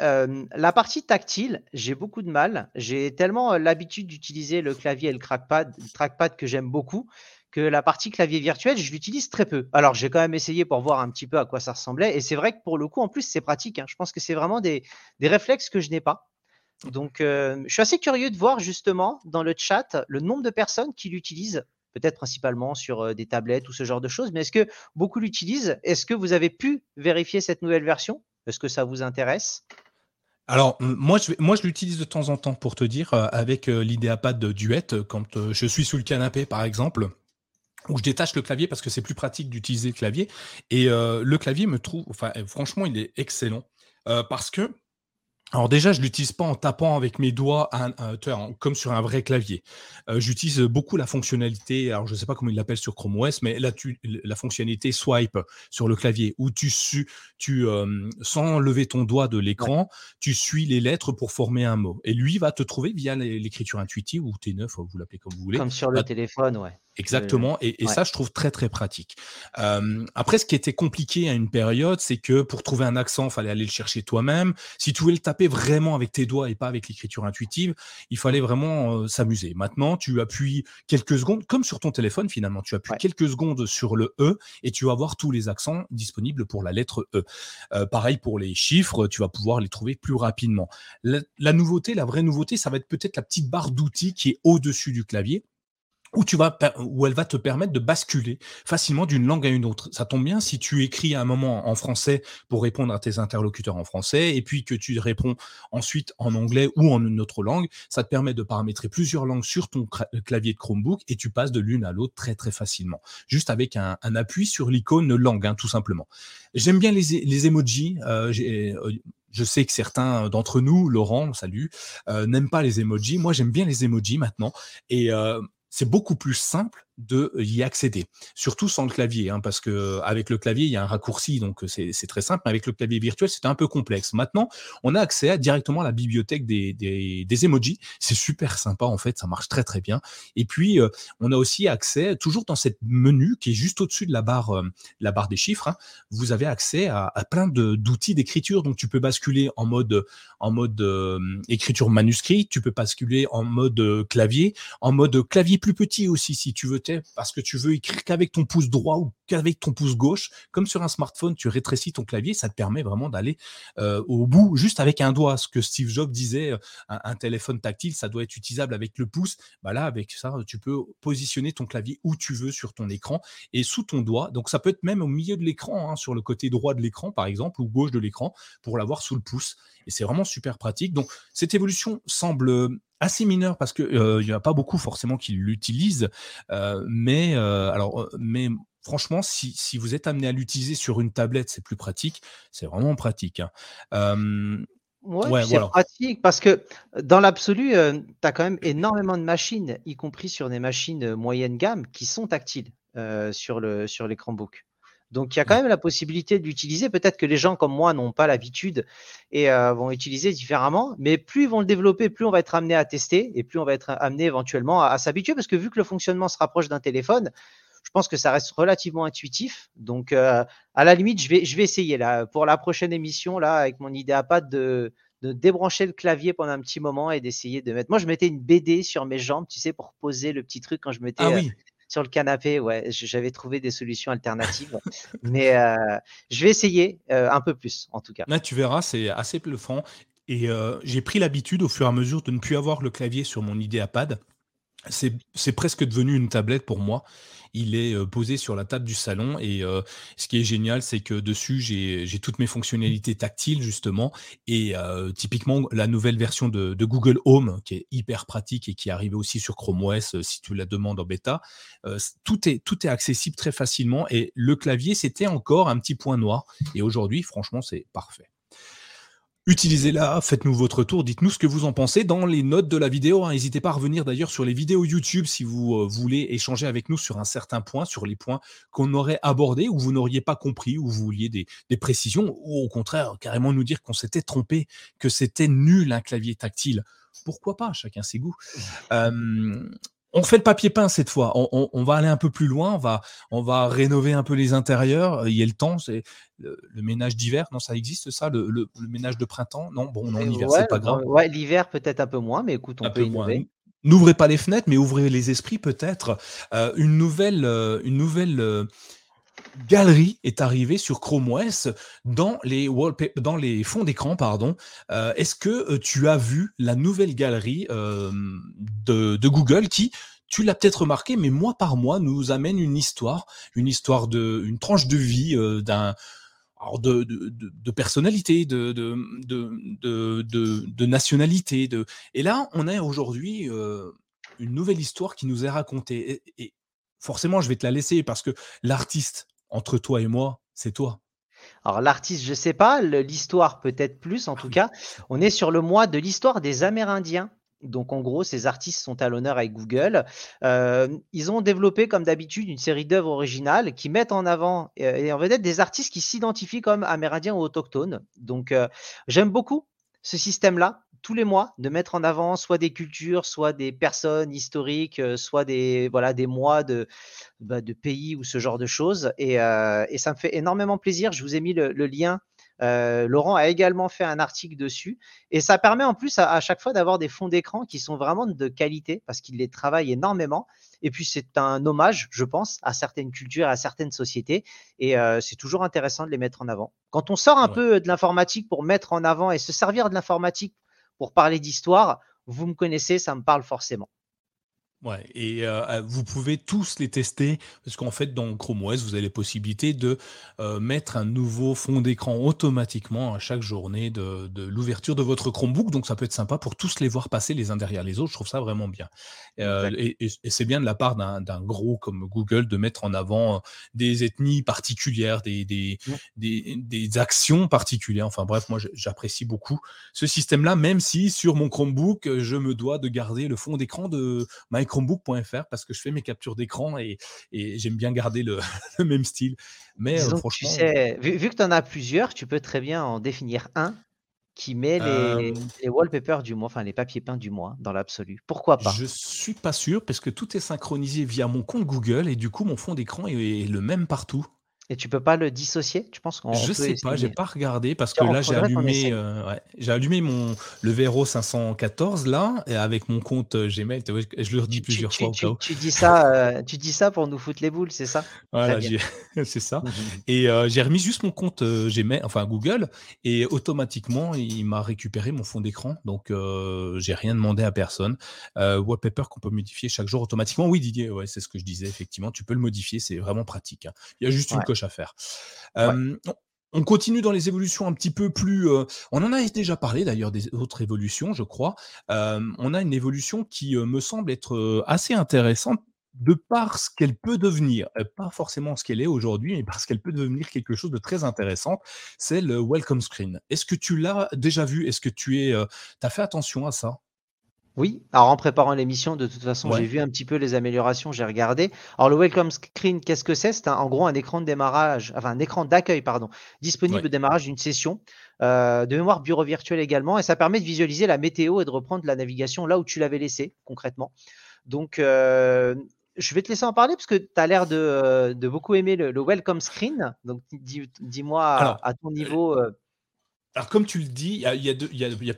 la partie tactile, j'ai beaucoup de mal. J'ai tellement l'habitude d'utiliser le clavier et le trackpad, que j'aime beaucoup, que la partie clavier virtuel, je l'utilise très peu. Alors j'ai quand même essayé pour voir un petit peu à quoi ça ressemblait, et c'est vrai que pour le coup, en plus, c'est pratique. Hein. Je pense que c'est vraiment des, réflexes que je n'ai pas. Donc, je suis assez curieux de voir justement dans le chat le nombre de personnes qui l'utilisent peut-être principalement sur des tablettes ou ce genre de choses, mais est-ce que beaucoup l'utilisent? Est-ce que vous avez pu vérifier cette nouvelle version? Est-ce que ça vous intéresse? Alors, moi, je, moi, je l'utilise de temps en temps pour te dire, avec l'idéapad Duet, quand je suis sous le canapé, par exemple, où je détache le clavier parce que c'est plus pratique d'utiliser le clavier. Et le clavier me trouve, enfin, franchement, il est excellent parce que alors déjà, je l'utilise pas en tapant avec mes doigts comme sur un vrai clavier. Euh, j'utilise beaucoup la fonctionnalité, alors je ne sais pas comment il l'appelle sur Chrome OS, mais là, tu, la fonctionnalité swipe sur le clavier, où tu, tu sans lever ton doigt de l'écran, tu suis les lettres pour former un mot. Et lui va te trouver via l'écriture intuitive ou T9, vous l'appelez comme vous voulez. Comme sur le téléphone, ouais. Exactement, et, ça, je trouve très très pratique. après, ce qui était compliqué à une période, c'est que pour trouver un accent, il fallait aller le chercher toi-même. Si tu voulais le taper vraiment avec tes doigts et pas avec l'écriture intuitive, il fallait vraiment s'amuser. Maintenant, tu appuies quelques secondes, comme sur ton téléphone finalement, tu appuies quelques secondes sur le E et tu vas voir tous les accents disponibles pour la lettre E. pareil pour les chiffres, tu vas pouvoir les trouver plus rapidement. la nouveauté, la vraie nouveauté, ça va être peut-être la petite barre d'outils qui est au-dessus du clavier où tu vas où elle va te permettre de basculer facilement d'une langue à une autre. Ça tombe bien si tu écris à un moment en français pour répondre à tes interlocuteurs en français et puis que tu réponds ensuite en anglais ou en une autre langue, ça te permet de paramétrer plusieurs langues sur ton clavier de Chromebook et tu passes de l'une à l'autre très très facilement, juste avec un, appui sur l'icône langue, hein, tout simplement. J'aime bien les, les emojis. Euh, euh, je sais que certains d'entre nous, Laurent, salut, euh, n'aiment pas les emojis. Moi, j'aime bien les emojis maintenant. Et c'est beaucoup plus simple de y accéder. Surtout sans le clavier, hein, parce que avec le clavier, il y a un raccourci, donc c'est très simple. Mais avec le clavier virtuel, c'était un peu complexe. Maintenant, on a accès directement à la bibliothèque des, emojis. C'est super sympa, en fait, ça marche très très bien. Et puis, on a aussi accès, toujours dans cette menu qui est juste au-dessus de la barre, la barre des chiffres, hein, vous avez accès à, plein d'outils d'écriture. Donc, tu peux basculer en mode, en mode écriture manuscrite, tu peux basculer en mode clavier, en mode clavier plus petit aussi, si tu veux parce que tu veux écrire qu'avec ton pouce droit ou qu'avec ton pouce gauche, comme sur un smartphone, tu rétrécis ton clavier, ça te permet vraiment d'aller euh, au bout juste avec un doigt. Ce que Steve Jobs disait, euh, un, téléphone tactile, ça doit être utilisable avec le pouce. Bah là, avec ça, tu peux positionner ton clavier où tu veux sur ton écran et sous ton doigt. Donc ça peut être même au milieu de l'écran, hein, sur le côté droit de l'écran par exemple, ou gauche de l'écran, pour l'avoir sous le pouce. Et c'est vraiment super pratique. Donc cette évolution semble assez mineur parce que il n'y a pas beaucoup forcément qui l'utilisent, mais alors, mais franchement, si, si, vous êtes amené à l'utiliser sur une tablette, c'est plus pratique. C'est vraiment pratique. Hein. ouais, c'est pratique parce que dans l'absolu, tu as quand même énormément de machines, y compris sur des machines moyenne gamme, qui sont tactiles sur le sur l'écran book. Donc, il y a quand même la possibilité d'utiliser. Peut-être que les gens comme moi n'ont pas l'habitude et euh, vont utiliser différemment, mais plus ils vont le développer, plus on va être amené à tester et plus on va être amené éventuellement à, s'habituer parce que vu que le fonctionnement se rapproche d'un téléphone, je pense que ça reste relativement intuitif. Donc, euh, à la limite, je vais, je vais essayer là pour la prochaine émission là avec mon idéapad de de débrancher le clavier pendant un petit moment et d'essayer de mettre. Moi, je mettais une BD sur mes jambes, tu sais, pour poser le petit truc quand je mettais ah oui sur le canapé, ouais, j'avais trouvé des solutions alternatives. mais euh, je vais essayer euh, un peu plus, en tout cas. Là, tu verras, c'est assez bluffant. Et j'ai pris l'habitude au fur et à mesure de ne plus avoir le clavier sur mon IdeaPad. C'est presque devenu une tablette pour moi. Il est posé sur la table du salon et ce qui est génial, c'est que dessus, j'ai toutes mes fonctionnalités tactiles justement et typiquement la nouvelle version de, Google Home qui est hyper pratique et qui arrive aussi sur Chrome OS si tu la demandes en bêta. est, tout est accessible très facilement et le clavier, c'était encore un petit point noir et aujourd'hui, franchement, c'est parfait. Utilisez-la, faites-nous votre tour, dites-nous ce que vous en pensez dans les notes de la vidéo. Hein. N'hésitez pas à revenir d'ailleurs sur les vidéos YouTube si vous euh, voulez échanger avec nous sur un certain point, sur les points qu'on aurait abordés ou vous n'auriez pas compris ou vous vouliez des, précisions ou au contraire carrément nous dire qu'on s'était trompé, que c'était nul un clavier tactile. Pourquoi pas Chacun ses goûts. Euh, on fait le papier peint cette fois. On, va aller un peu plus loin. On va, on va rénover un peu les intérieurs. Il y a le temps. C'est le, ménage d'hiver. Non, ça existe ça. Le, ménage de printemps? Non, bon, non, l'hiver, c'est pas grave. Ouais, l'hiver peut-être un peu moins, mais écoute, on peut innover. N'ouvrez pas les fenêtres, mais ouvrez les esprits peut-être. Euh, une nouvelle, euh, une nouvelle euh, galerie est arrivée sur Chrome OS dans les, dans les fonds d'écran. pardon. Euh, est-ce que euh, tu as vu la nouvelle galerie euh, de, Google qui, tu l'as peut-être remarqué, mais mois par mois nous amène une histoire, une histoire de, une tranche de vie d'un de, de, personnalité, de, de, nationalité. De... Et là, on a aujourd'hui une nouvelle histoire qui nous est racontée. et, forcément, je vais te la laisser parce que l'artiste entre toi et moi, c'est toi. Alors l'artiste, je ne sais pas, l'histoire peut-être plus en ah tout cas. On est sur le mois de l'histoire des Amérindiens. Donc en gros, ces artistes sont à l'honneur avec Google. Euh, ils ont développé comme d'habitude une série d'œuvres originales qui mettent en avant euh, et en vedette des artistes qui s'identifient comme amérindiens ou autochtones. Donc euh, j'aime beaucoup ce système-là tous les mois de mettre en avant soit des cultures, soit des personnes historiques, euh, soit des, voilà, des mois de, bah, de pays ou ce genre de choses. Et, euh, et, ça me fait énormément plaisir. Je vous ai mis le, lien. Euh, Laurent a également fait un article dessus. Et ça permet en plus à, chaque fois d'avoir des fonds d'écran qui sont vraiment de qualité parce qu'il les travaille énormément. Et puis c'est un hommage, je pense, à certaines cultures, à certaines sociétés. Et c'est toujours intéressant de les mettre en avant. Quand on sort un peu de l'informatique pour mettre en avant et se servir de l'informatique pour parler d'histoire, vous me connaissez, ça me parle forcément. Ouais, et euh, vous pouvez tous les tester parce qu'en fait, dans Chrome OS, vous avez la possibilité de euh, mettre un nouveau fond d'écran automatiquement à chaque journée de, de l'ouverture de votre Chromebook. Donc, ça peut être sympa pour tous les voir passer les uns derrière les autres. Je trouve ça vraiment bien. Euh, et, et, c'est bien de la part d'un gros comme Google de mettre en avant des ethnies particulières, des, des, des, des actions particulières. Enfin bref, moi, j'apprécie beaucoup ce système-là, même si sur mon Chromebook, je me dois de garder le fond d'écran de Microsoft chromebook.fr parce que je fais mes captures d'écran et, j'aime bien garder le, même style. Mais euh, franchement. vu, que tu en as plusieurs, tu peux très bien en définir un qui met les, euh, wallpapers du mois, enfin les papiers peints du mois dans l'absolu. Pourquoi pas? Je suis pas sûr parce que tout est synchronisé via mon compte Google et du coup mon fond d'écran est le même partout. Et tu peux pas le dissocier, tu penses Je sais pas, j'ai pas regardé parce que là j'ai allumé, euh, j'ai allumé mon le Vero 514 là et avec mon compte euh, Gmail. Je le redis plusieurs fois. Tu, dis ça, euh, tu dis ça pour nous foutre les boules, c'est ça? Voilà, c'est ça. Mmh et j'ai remis juste mon compte Gmail, enfin Google, et automatiquement il m'a récupéré mon fond d'écran. Donc j'ai rien demandé à personne. wallpaper qu'on peut modifier chaque jour automatiquement. Oui Didier, ouais, c'est ce que je disais effectivement. Tu peux le modifier, c'est vraiment pratique. Hein. Il y a juste une coche à faire. on continue dans les évolutions un petit peu plus. on en a déjà parlé d'ailleurs des autres évolutions, je crois. on a une évolution qui me semble être assez intéressante de par ce qu'elle peut devenir, pas forcément ce qu'elle est aujourd'hui, mais parce qu'elle peut devenir quelque chose de très intéressant, c'est le welcome screen. Est-ce que tu l'as déjà vu? Est-ce que tu es, as fait attention à ça? Oui, alors en préparant l'émission, de toute façon, j'ai vu un petit peu les améliorations, j'ai regardé. Alors le welcome screen, qu'est-ce que c'est? C'est en gros un écran de démarrage, enfin un écran d'accueil, pardon, disponible au démarrage d'une session, euh, de mémoire bureau virtuel également, et ça permet de visualiser la météo et de reprendre la navigation là où tu l'avais laissé concrètement. Donc euh, je vais te laisser en parler parce que tu as l'air de, beaucoup aimer le, welcome screen. Donc dis-moi à, ton niveau. Euh, alors, comme tu le dis, il y a,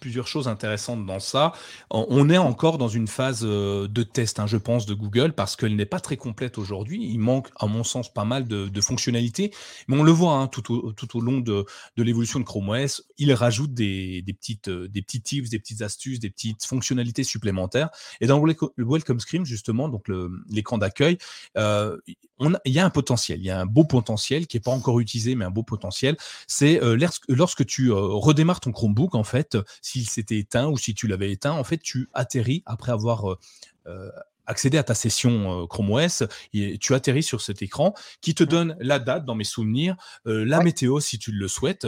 plusieurs choses intéressantes dans ça. On est encore dans une phase euh, de test, hein, je pense, de Google, parce qu'elle n'est pas très complète aujourd'hui. Il manque, à mon sens, pas mal de, fonctionnalités. Mais on le voit hein, tout, au, long de, l'évolution de Chrome OS. Il rajoute des, petites, euh, petits tips, des petites astuces, des petites fonctionnalités supplémentaires. Et dans le Welcome Screen, justement, donc l'écran d'accueil, euh, il y a un potentiel. Il y a un beau potentiel qui n'est pas encore utilisé, mais un beau potentiel. C'est lorsque tu euh, redémarres ton Chromebook, en fait, s'il s'était éteint ou si tu l'avais éteint, en fait, tu atterris après avoir euh, euh, accédé à ta session Chrome OS, et tu atterris sur cet écran qui te donne la date dans mes souvenirs, la météo si tu le souhaites,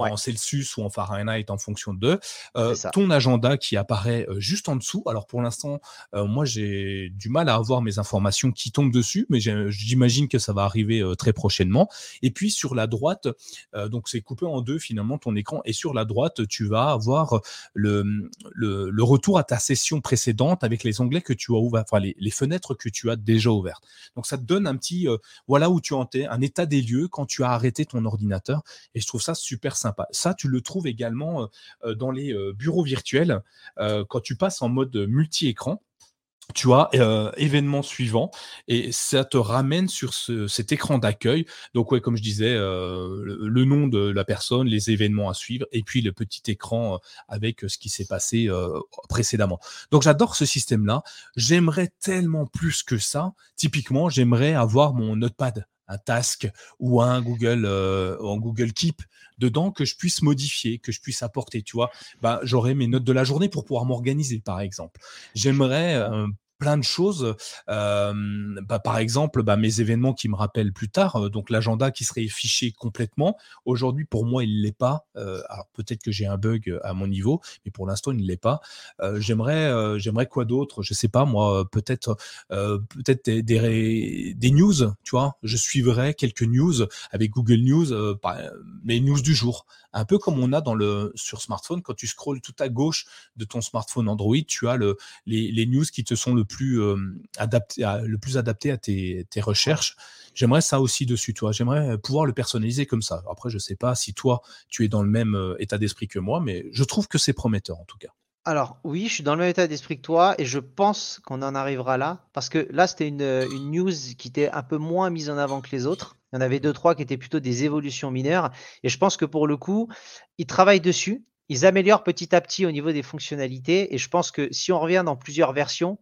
en Celsius ou en Fahrenheit en fonction de euh, ton agenda qui apparaît euh, juste en dessous. Alors pour l'instant, euh, moi j'ai du mal à avoir mes informations qui tombent dessus, mais j'imagine que ça va arriver très prochainement. Et puis sur la droite, donc c'est coupé en deux finalement ton écran, et sur la droite tu vas avoir le, le, retour à ta session précédente avec les onglets que tu as ouverts, enfin les, les, fenêtres que tu as déjà ouvertes. Donc ça te donne un petit voilà où tu en es, un état des lieux quand tu as arrêté ton ordinateur, et je trouve ça super sympa. Ça, tu le trouves également euh, euh, dans les euh, bureaux virtuels quand tu passes en mode multi-écran tu as événement suivant et ça te ramène sur cet écran d'accueil. Donc ouais, comme je disais, le, nom de la personne, les événements à suivre et puis le petit écran avec ce qui s'est passé précédemment. Donc j'adore ce système-là. J'aimerais tellement plus que ça. Typiquement, j'aimerais avoir mon notepad un task ou un Google, euh, Google Keep dedans que je puisse modifier, que je puisse apporter. Tu vois, bah, j'aurai mes notes de la journée pour pouvoir m'organiser, par exemple. J'aimerais euh, plein de choses. bah, par exemple, bah, mes événements qui me rappellent plus tard, donc l'agenda qui serait fiché complètement. Aujourd'hui, pour moi, il ne l'est pas. alors peut-être que j'ai un bug à mon niveau, mais pour l'instant, il ne l'est pas. j'aimerais, j'aimerais quoi d'autre? Je sais pas moi. Peut-être, peut-être des, des, news. Tu vois, je suivrai quelques news avec Google News, mes news du jour un peu comme on a dans le, sur smartphone, quand tu scrolles tout à gauche de ton smartphone Android, tu as le, les, news qui te sont le plus, euh, adaptés à, le plus adaptés à tes, recherches. J'aimerais ça aussi dessus, toi. J'aimerais pouvoir le personnaliser comme ça. Après, je ne sais pas si toi, tu es dans le même euh, état d'esprit que moi, mais je trouve que c'est prometteur en tout cas. Alors oui, je suis dans le même état d'esprit que toi et je pense qu'on en arrivera là parce que là c'était une, une, news qui était un peu moins mise en avant que les autres. Il y en avait deux, trois qui étaient plutôt des évolutions mineures. Et je pense que pour le coup, ils travaillent dessus. Ils améliorent petit à petit au niveau des fonctionnalités. Et je pense que si on revient dans plusieurs versions,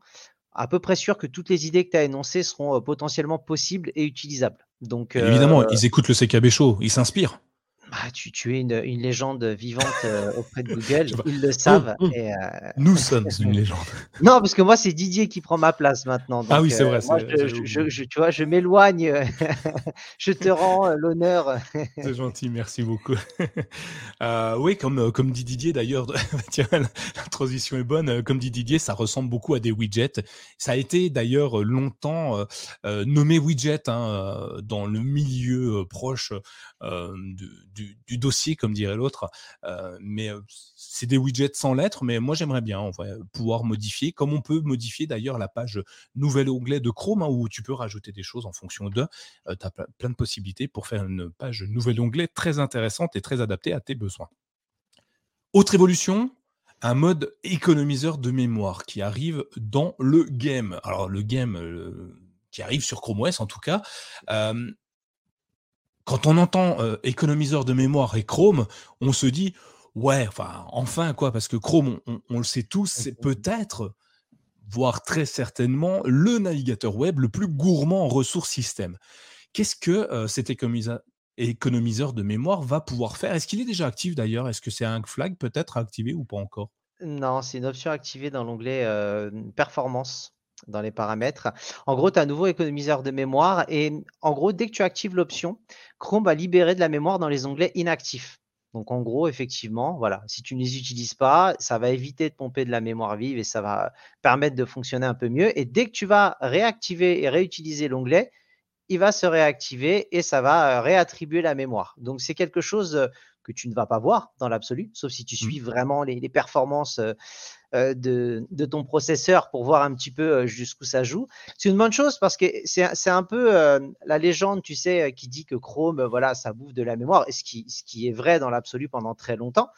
à peu près sûr que toutes les idées que tu as énoncées seront euh, potentiellement possibles et utilisables. Donc, Évidemment, euh, ils écoutent le CKB Show, ils s'inspirent. Ah, tu, es une, légende vivante euh, auprès de Google, ils le savent. Hum. Et, euh, Nous sommes une légende. non, parce que moi, c'est Didier qui prend ma place maintenant. ah oui, c'est vrai. Euh, je, tu vois, je m'éloigne, je te rends l'honneur. c'est gentil, merci beaucoup. oui, comme, comme dit Didier d'ailleurs, la, transition est bonne, comme dit Didier, ça ressemble beaucoup à des widgets. Ça a été d'ailleurs longtemps nommé widget hein, dans le milieu proche du, dossier, comme dirait l'autre. mais c'est des widgets sans lettres, mais moi j'aimerais bien pouvoir modifier, comme on peut modifier d'ailleurs la page nouvel onglet de Chrome, hein, où tu peux rajouter des choses en fonction de. tu as plein de possibilités pour faire une page nouvel onglet très intéressante et très adaptée à tes besoins. Autre évolution, un mode économiseur de mémoire qui arrive dans le game. Alors le game qui arrive sur Chrome OS en tout cas quand on entend euh, économiseur de mémoire et Chrome, on se dit ouais, enfin enfin quoi, parce que Chrome, on, le sait tous, c'est peut-être, voire très certainement, le navigateur web le plus gourmand en ressources système. Qu'est-ce que euh, cet économiseur, de mémoire va pouvoir faire? Est-ce qu'il est déjà actif d'ailleurs? Est-ce que c'est un flag peut-être à activer ou pas encore? Non, c'est une option activée dans l'onglet euh, performance dans les paramètres. En gros, tu as un nouveau économiseur de mémoire et en gros, dès que tu actives l'option, Chrome va libérer de la mémoire dans les onglets inactifs. Donc en gros, effectivement, voilà, si tu ne les utilises pas, ça va éviter de pomper de la mémoire vive et ça va permettre de fonctionner un peu mieux. Et dès que tu vas réactiver et réutiliser l'onglet, il va se réactiver et ça va euh, réattribuer la mémoire. Donc c'est quelque chose euh, que tu ne vas pas voir dans l'absolu, sauf si tu mmh. suis vraiment les, performances euh, de, ton processeur pour voir un petit peu jusqu'où ça joue. C'est une bonne chose parce que c'est un peu la légende, tu sais, qui dit que Chrome, voilà, ça bouffe de la mémoire, ce qui, ce qui est vrai dans l'absolu pendant très longtemps.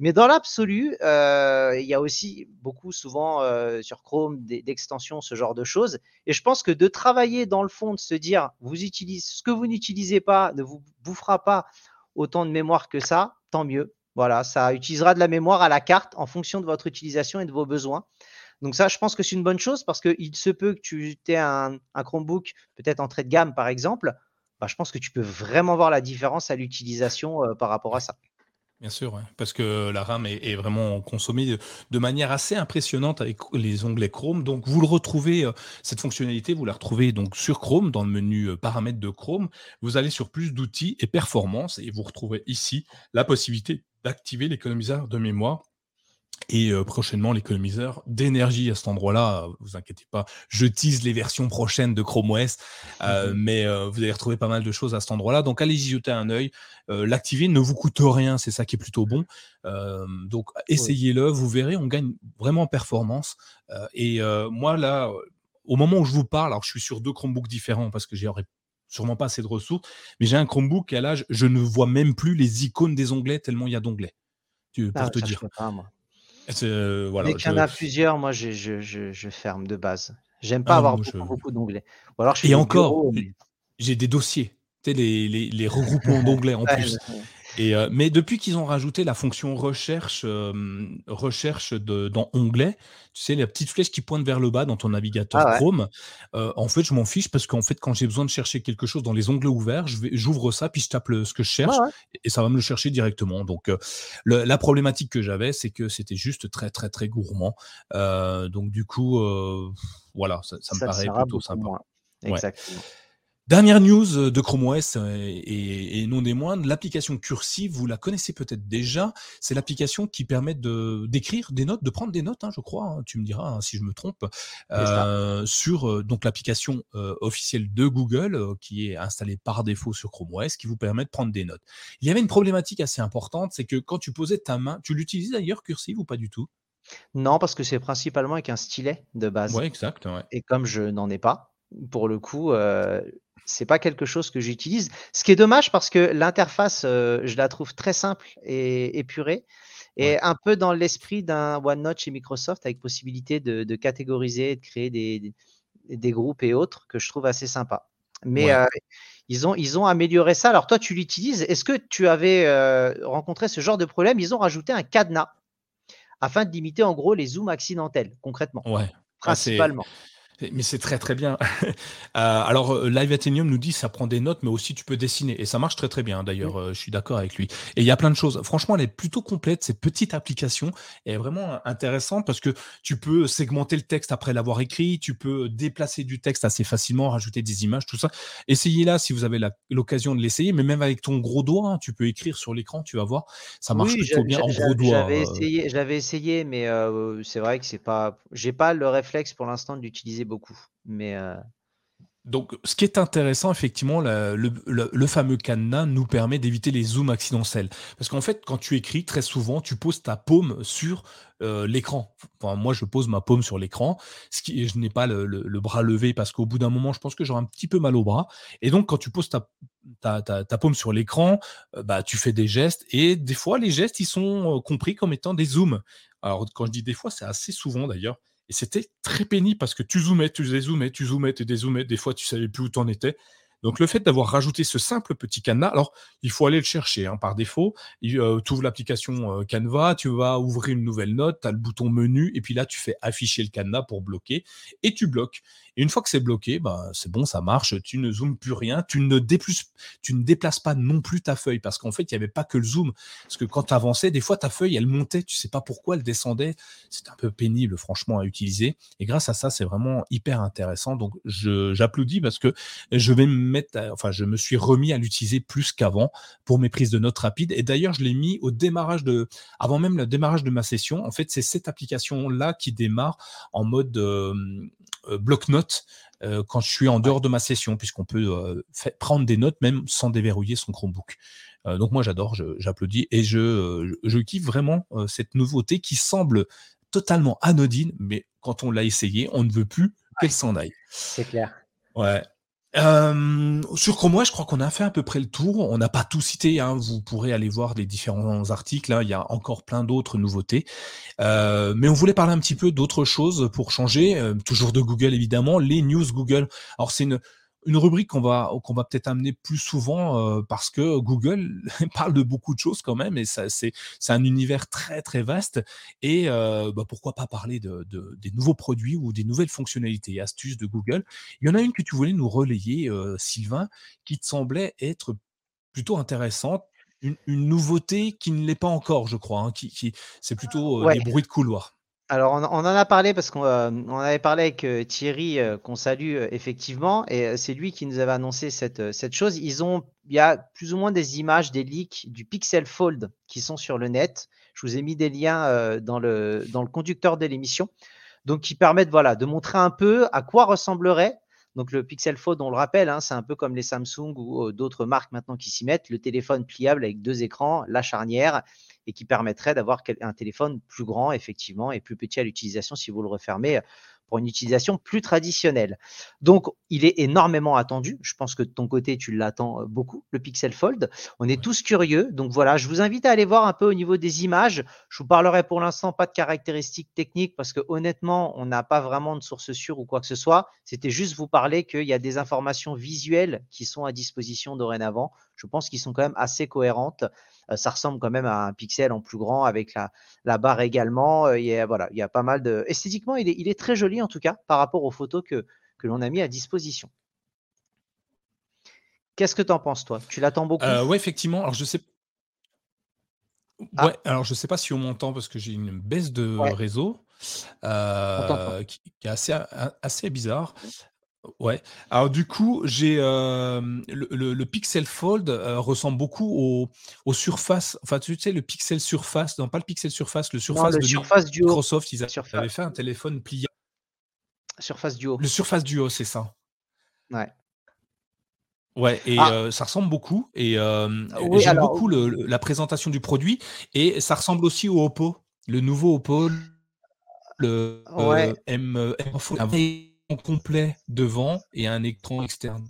Mais dans l'absolu, il y a aussi beaucoup souvent sur Chrome d'extensions, ce genre de choses. Et je pense que de travailler dans le fond, de se dire, vous utilisez ce que vous n'utilisez pas ne vous bouffera pas autant de mémoire que ça, tant mieux. Voilà, ça utilisera de la mémoire à la carte en fonction de votre utilisation et de vos besoins. Donc ça, je pense que c'est une bonne chose parce qu'il se peut que tu aies un, Chromebook peut-être entrée de gamme, par exemple. Bah, je pense que tu peux vraiment voir la différence à l'utilisation euh, par rapport à ça. Bien sûr, parce que la RAM est, vraiment consommée de, manière assez impressionnante avec les onglets Chrome. Donc, vous le retrouvez, euh, cette fonctionnalité, vous la retrouvez donc sur Chrome, dans le menu euh, paramètres de Chrome. Vous allez sur plus d'outils et performance et vous retrouvez ici la possibilité d'activer l'économiseur de mémoire et prochainement l'économiseur d'énergie à cet endroit-là. Vous inquiétez pas, je tease les versions prochaines de Chrome OS, mmh mais vous allez retrouver pas mal de choses à cet endroit-là. Donc allez y jeter un œil. L'activer ne vous coûte rien, c'est ça qui est plutôt bon. donc essayez-le, vous verrez, on gagne vraiment en performance. et moi là, au moment où je vous parle, alors je suis sur deux Chromebooks différents parce que j'aurais sûrement pas assez de ressources, mais j'ai un Chromebook à l'âge, je ne vois même plus les icônes des onglets tellement il y a d'onglets. Pour ah, te dire. Euh, voilà, Dès qu'il y en a plusieurs, moi, je, je, je, ferme de base. J'aime pas ah avoir beaucoup, d'onglets. alors, Et encore, j'ai des dossiers, tu sais, les, les, les regroupements d'onglets en plus. Euh, mais depuis qu'ils ont rajouté la fonction recherche, euh, recherche de, dans onglet, tu sais, la petite flèche qui pointe vers le bas dans ton navigateur ah Chrome, euh, en fait, je m'en fiche parce qu'en fait, quand j'ai besoin de chercher quelque chose dans les onglets ouverts, j'ouvre ça, puis je tape ce que je cherche et ça va me le chercher directement. Donc, la problématique que j'avais, c'est que c'était juste très, très, très gourmand. donc, du coup, voilà, ça, me paraît plutôt sympa. Exactement. Dernière news euh, de Chrome OS euh, et, non des moindres, l'application Cursive, vous la connaissez peut-être déjà. C'est l'application qui permet de d'écrire des notes, de prendre des notes, hein, je crois. Hein, tu me diras hein, si je me trompe. Euh, sur donc l'application officielle de Google qui est installée par défaut sur Chrome OS, qui vous permet de prendre des notes. Il y avait une problématique assez importante, c'est que quand tu posais ta main, tu l'utilisais d'ailleurs Cursive ou pas du tout? Non, parce que c'est principalement avec un stylet de base. Ouais, exact. Et comme je n'en ai pas, pour le coup, c'est pas quelque chose que j'utilise. Ce qui est dommage parce que l'interface, euh, je la trouve très simple et épurée. Et un peu dans l'esprit d'un OneNote chez Microsoft avec possibilité de, catégoriser, de créer des, des, groupes et autres que je trouve assez sympa. Mais euh, ils, ont, ils ont amélioré ça. Alors toi, tu l'utilises. Est-ce que tu avais euh, rencontré ce genre de problème? Ils ont rajouté un cadenas afin de limiter en gros les zooms accidentels, concrètement. Ouais. Ah, principalement. Mais c'est très très bien. Euh, alors euh, Live Athenium nous dit ça prend des notes, mais aussi tu peux dessiner et ça marche très très bien. D'ailleurs, euh, je suis d'accord avec lui. Et il y a plein de choses. Franchement, elle est plutôt complète. Cette petite application est vraiment intéressante parce que tu peux segmenter le texte après l'avoir écrit, tu peux déplacer du texte assez facilement, rajouter des images, tout ça. Essayez-la si vous avez l'occasion de l'essayer. Mais même avec ton gros doigt, hein, tu peux écrire sur l'écran, tu vas voir, ça marche plutôt bien en gros doigt. J'avais essayé, essayé, mais c'est vrai que c'est pas. J'ai pas le réflexe pour l'instant d'utiliser beaucoup. Euh, donc, ce qui est intéressant, effectivement, le, fameux cadenas nous permet d'éviter les zooms accidentels. Parce qu'en fait, quand tu écris, très souvent, tu poses ta paume sur euh, l'écran. Moi, je pose ma paume sur l'écran, ce qui, je n'ai pas le, bras levé parce qu'au bout d'un moment, je pense que j'aurai un petit peu mal au bras. Et donc, quand tu poses ta, ta, paume sur l'écran, euh, bah, tu fais des gestes. Et des fois, les gestes, ils sont compris comme étant des zooms. Alors, quand je dis des fois, c'est assez souvent d'ailleurs. Et c'était très pénible parce que tu zoomais, tu dézoomais, tu zoomais, tu dézoomais. Des fois, tu savais plus où tu en étais. Donc le fait d'avoir rajouté ce simple petit cadenas, alors il faut aller le chercher hein, par défaut. Euh, tu ouvres l'application euh, Canva, tu vas ouvrir une nouvelle note, tu as le bouton menu, et puis là tu fais afficher le cadenas pour bloquer, et tu bloques. Une fois que c'est bloqué, bah, c'est bon, ça marche, tu ne zoomes plus rien, tu ne, ne déplaces pas non plus ta feuille, parce qu'en fait, il n'y avait pas que le zoom. Parce que quand tu avançais, des fois ta feuille, elle montait, tu sais pas pourquoi elle descendait. C'est un peu pénible, franchement, à utiliser. Et grâce à ça, c'est vraiment hyper intéressant. Donc j'applaudis parce que je vais me enfin, je me suis remis à l'utiliser plus qu'avant pour mes prises de notes rapides. Et d'ailleurs, je l'ai mis au démarrage de, avant même le démarrage de ma session. En fait, c'est cette application-là qui démarre en mode euh, bloc-notes euh, quand je suis en dehors de ma session, puisqu'on peut prendre des notes même sans déverrouiller son Chromebook. donc moi, j'adore, j'applaudis et je, je kiffe vraiment cette nouveauté qui semble totalement anodine, mais quand on l'a essayé, on ne veut plus qu'elle s'en aille. C'est clair. Ouais. Euh, sur Chrome je crois qu'on a fait à peu près le tour. On n'a pas tout cité. Hein. Vous pourrez aller voir les différents articles. Hein. Il y a encore plein d'autres nouveautés. Euh, mais on voulait parler un petit peu d'autres choses pour changer. Euh, toujours de Google évidemment. Les news Google. Alors c'est une une rubrique qu'on va, qu'on va peut-être amener plus souvent parce que Google parle de beaucoup de choses quand même et ça, c'est, c'est un univers très très vaste. Et bah, pourquoi pas parler de, des nouveaux produits ou des nouvelles fonctionnalités et astuces de Google. Il y en a une que tu voulais nous relayer, Sylvain, qui te semblait être plutôt intéressante. Une, nouveauté qui ne l'est pas encore, je crois. Hein, qui, qui, c'est plutôt des bruits de couloir. Alors, on, en a parlé parce qu'on euh, avait parlé avec euh, Thierry, euh, qu'on salue effectivement, et c'est lui qui nous avait annoncé cette, cette chose. Ils ont, il y a plus ou moins des images, des leaks du Pixel Fold qui sont sur le net. Je vous ai mis des liens dans, le, dans le conducteur de l'émission, donc qui permettent voilà, de montrer un peu à quoi ressemblerait. Donc le Pixel Fold, on le rappelle, hein, c'est un peu comme les Samsung ou d'autres marques maintenant qui s'y mettent, le téléphone pliable avec deux écrans, la charnière et qui permettrait d'avoir un téléphone plus grand, effectivement, et plus petit à l'utilisation si vous le refermez pour une utilisation plus traditionnelle. Donc, il est énormément attendu. Je pense que de ton côté, tu l'attends beaucoup, le Pixel Fold. On est tous curieux. Donc voilà, je vous invite à aller voir un peu au niveau des images. Je vous parlerai pour l'instant pas de caractéristiques techniques parce que honnêtement, on n'a pas vraiment de source sûre ou quoi que ce soit. C'était juste vous parler qu'il y a des informations visuelles qui sont à disposition dorénavant. Je pense qu'ils sont quand même assez cohérentes. Euh, ça ressemble quand même à un pixel en plus grand avec la, barre également. Euh, il voilà, il y a pas mal de. Esthétiquement, il est, très joli en tout cas par rapport aux photos que, l'on a mis à disposition. Qu'est-ce que tu en penses, toi? Tu l'attends beaucoup? Euh, Oui, effectivement. Alors, je sais. Ah. Ouais, alors je sais pas si on m'entend parce que j'ai une baisse de réseau qui, est assez, assez bizarre. Ouais. Alors du coup, j'ai le, Pixel Fold ressemble beaucoup au, au Surface. Enfin, tu sais, le Pixel Surface, non pas le Pixel Surface, le Surface de Surface Microsoft. Ils avaient fait un téléphone pliable. Surface Duo. Le Surface Duo, c'est ça. Ouais. Ouais, et ah. ça ressemble beaucoup. Et j'aime beaucoup la présentation du produit. Et ça ressemble aussi au Oppo, le nouveau Oppo, le M, M complet devant et un écran externe.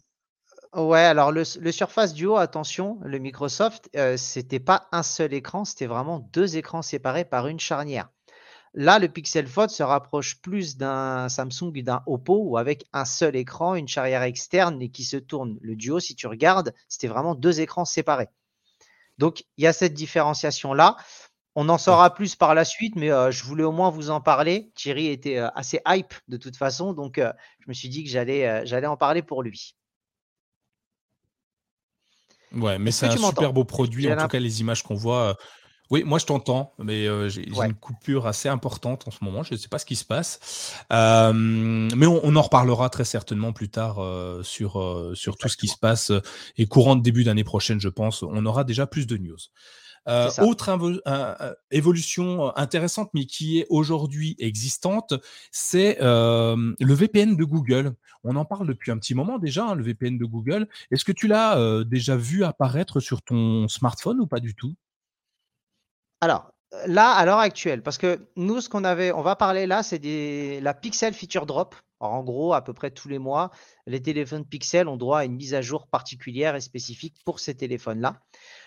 Ouais, alors le, Surface Duo, attention, le Microsoft, euh, c'était pas un seul écran, c'était vraiment deux écrans séparés par une charnière. Là, le Pixel Fold se rapproche plus d'un Samsung et d'un Oppo ou avec un seul écran, une charnière externe et qui se tourne. Le Duo, si tu regardes, c'était vraiment deux écrans séparés. Donc, il y a cette différenciation-là. On en saura plus par la suite, mais je voulais au moins vous en parler. Thierry était assez hype de toute façon, donc je me suis dit que j'allais j'allais en parler pour lui. Ouais, mais c'est un super beau produit. En tout cas, les images qu'on voit. Oui, moi je t'entends, mais j'ai une coupure assez importante en ce moment. Je ne sais pas ce qui se passe. mais on, en reparlera très certainement plus tard sur, sur tout ce qui se passe. Et courant de début d'année prochaine, je pense, on aura déjà plus de news. Euh, autre évolution intéressante, mais qui est aujourd'hui existante, c'est le VPN de Google. On en parle depuis un petit moment déjà, hein, le VPN de Google. Est-ce que tu l'as déjà vu apparaître sur ton smartphone ou pas du tout? Alors, là, à l'heure actuelle, parce que nous, ce qu'on avait, on va parler là, c'est la Pixel Feature Drop. en gros, à peu près tous les mois, les téléphones Pixel ont droit à une mise à jour particulière et spécifique pour ces téléphones-là.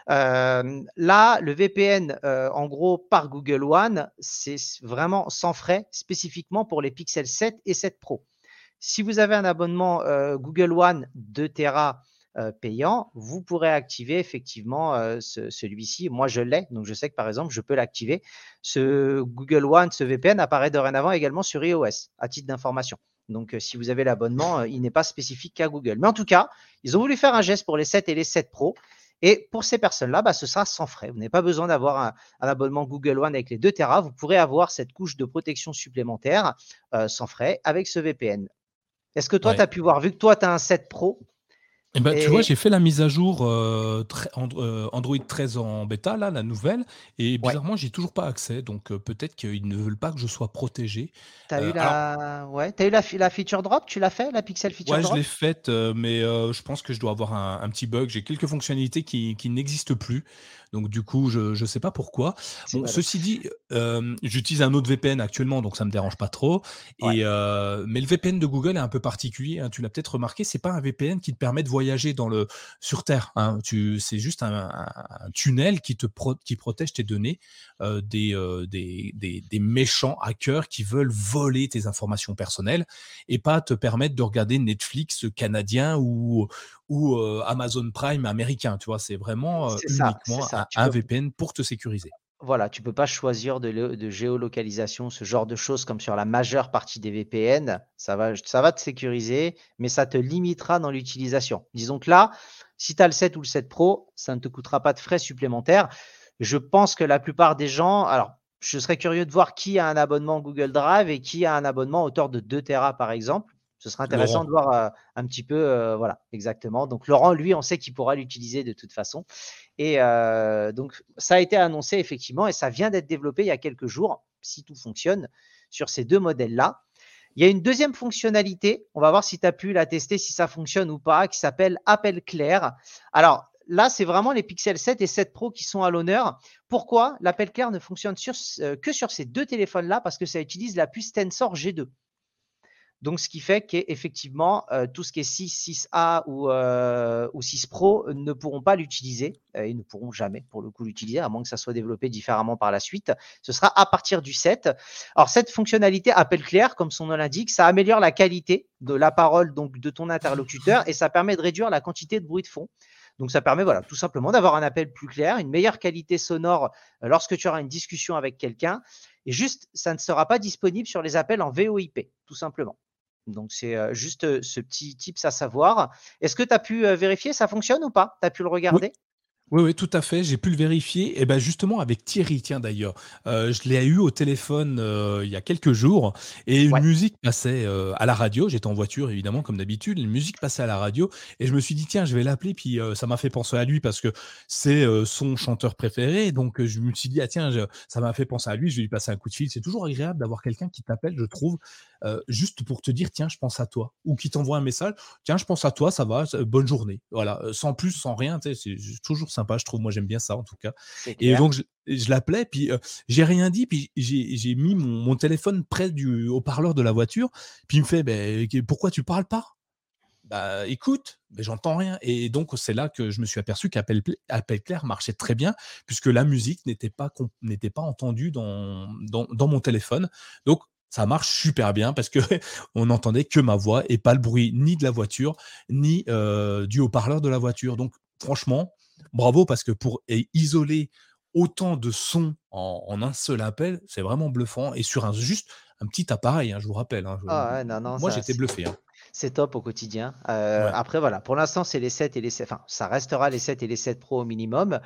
Euh, là, le VPN, euh, en gros, par Google One, c'est vraiment sans frais, spécifiquement pour les Pixel 7 et 7 Pro. Si vous avez un abonnement euh, Google One 2 Tera payant, vous pourrez activer effectivement celui-ci. Moi, je l'ai, donc je sais que par exemple, je peux l'activer. Ce Google One, ce VPN apparaît dorénavant également sur iOS, à titre d'information. Donc, si vous avez l'abonnement, il n'est pas spécifique qu'à Google. Mais en tout cas, ils ont voulu faire un geste pour les 7 et les 7 Pro et pour ces personnes-là, bah, ce sera sans frais. Vous n'avez pas besoin d'avoir un, abonnement Google One avec les 2 Tera. Vous pourrez avoir cette couche de protection supplémentaire euh, sans frais avec ce VPN. Est-ce que toi, tu as pu voir, vu que toi, tu as un 7 Pro, eh ben, Tu vois, j'ai fait la mise à jour euh, euh, Android 13 en bêta, là, la nouvelle, et bizarrement, j'ai toujours pas accès, donc peut-être qu'ils ne veulent pas que je sois protégé. Tu as, eu, la... ouais, as eu la, feature drop? Tu l'as fait, la Pixel feature drop Ouais, je l'ai faite, mais je pense que je dois avoir un, petit bug. J'ai quelques fonctionnalités qui, qui n'existent plus. Donc du coup, je ne sais pas pourquoi. Bon, ceci dit, j'utilise un autre VPN actuellement, donc ça me dérange pas trop. Et, mais le VPN de Google est un peu particulier. Hein, tu l'as peut-être remarqué, c'est pas un VPN qui te permet de voyager dans le sur Terre. Hein. c'est juste un, tunnel qui te qui protège tes données des, des, des, méchants hackers qui veulent voler tes informations personnelles et pas te permettre de regarder Netflix canadien ou, ou Amazon Prime américain. Tu vois, c'est vraiment uniquement un, VPN pour te sécuriser. Voilà, tu peux pas choisir de, géolocalisation, ce genre de choses comme sur la majeure partie des VPN. Ça va, ça va te sécuriser, mais ça te limitera dans l'utilisation. Disons que là, si tu as le 7 ou le 7 Pro, ça ne te coûtera pas de frais supplémentaires. Je pense que la plupart des gens, alors je serais curieux de voir qui a un abonnement Google Drive et qui a un abonnement hauteur de 2 Tera par exemple. Ce sera intéressant de voir euh, un petit peu, euh, voilà, exactement. Donc Laurent, lui, on sait qu'il pourra l'utiliser de toute façon. Et euh, donc ça a été annoncé effectivement et ça vient d'être développé il y a quelques jours, si tout fonctionne, sur ces deux modèles-là. Il y a une deuxième fonctionnalité, on va voir si tu as pu la tester, si ça fonctionne ou pas, qui s'appelle Appel clair. Alors là, c'est vraiment les Pixel 7 et 7 Pro qui sont à l'honneur. Pourquoi l'appel clair ne fonctionne que sur ces deux téléphones-là? Parce que ça utilise la puce Tensor G2. Donc, ce qui fait qu'effectivement, euh, tout ce qui est 6, 6A ou, euh, ou 6 Pro ne pourront pas l'utiliser. Euh, ils ne pourront jamais, pour le coup, l'utiliser, à moins que ça soit développé différemment par la suite. Ce sera à partir du 7. Alors, cette fonctionnalité appel clair, comme son nom l'indique, ça améliore la qualité de la parole de ton interlocuteur et ça permet de réduire la quantité de bruit de fond. Donc, ça permet voilà, tout simplement d'avoir un appel plus clair, une meilleure qualité sonore lorsque tu auras une discussion avec quelqu'un. Et juste, ça ne sera pas disponible sur les appels en VoIP, tout simplement. Donc, c'est juste ce petit tips à savoir. Est-ce que tu as pu vérifier, ça fonctionne ou pas? Tu as pu le regarder? oui, oui, tout à fait. J'ai pu le vérifier. Et ben justement avec Thierry, tiens d'ailleurs, euh, je l'ai eu au téléphone euh, il y a quelques jours et une musique passait euh, à la radio. J'étais en voiture évidemment comme d'habitude. Une musique passait à la radio et je me suis dit tiens, je vais l'appeler. Puis ça m'a fait penser à lui parce que c'est son chanteur préféré. Donc je me suis dit ah tiens, ça m'a fait penser à lui. Je vais lui passer un coup de fil. C'est toujours agréable d'avoir quelqu'un qui t'appelle, je trouve, juste pour te dire tiens, je pense à toi ou qui t'envoie un message. Tiens, je pense à toi, ça va, bonne journée. Voilà, sans plus, sans rien. C'est toujours ça je trouve. Moi, j'aime bien ça, en tout cas. Et donc, je, l'appelais, puis j'ai rien dit, puis j'ai mis mon, téléphone près du haut-parleur de la voiture, puis il me fait «Ben, Pourquoi tu parles pas? Bah écoute, ben, j'entends rien. Et donc, c'est là que je me suis aperçu qu'Appel Clair marchait très bien, puisque la musique n'était pas, n'était pas entendue dans, dans, mon téléphone. Donc, ça marche super bien parce que on n'entendait que ma voix et pas le bruit ni de la voiture, ni du haut-parleur de la voiture. Donc, franchement, bravo parce que pour isoler autant de sons en, un seul appel, c'est vraiment bluffant. Et sur un juste un petit appareil, hein, je vous rappelle. Hein, ah moi, j'étais bluffé. Hein. C'est top au quotidien. Euh, après, voilà, pour l'instant, c'est les 7 et les 7. Enfin, ça restera les 7 et les 7 Pro au minimum.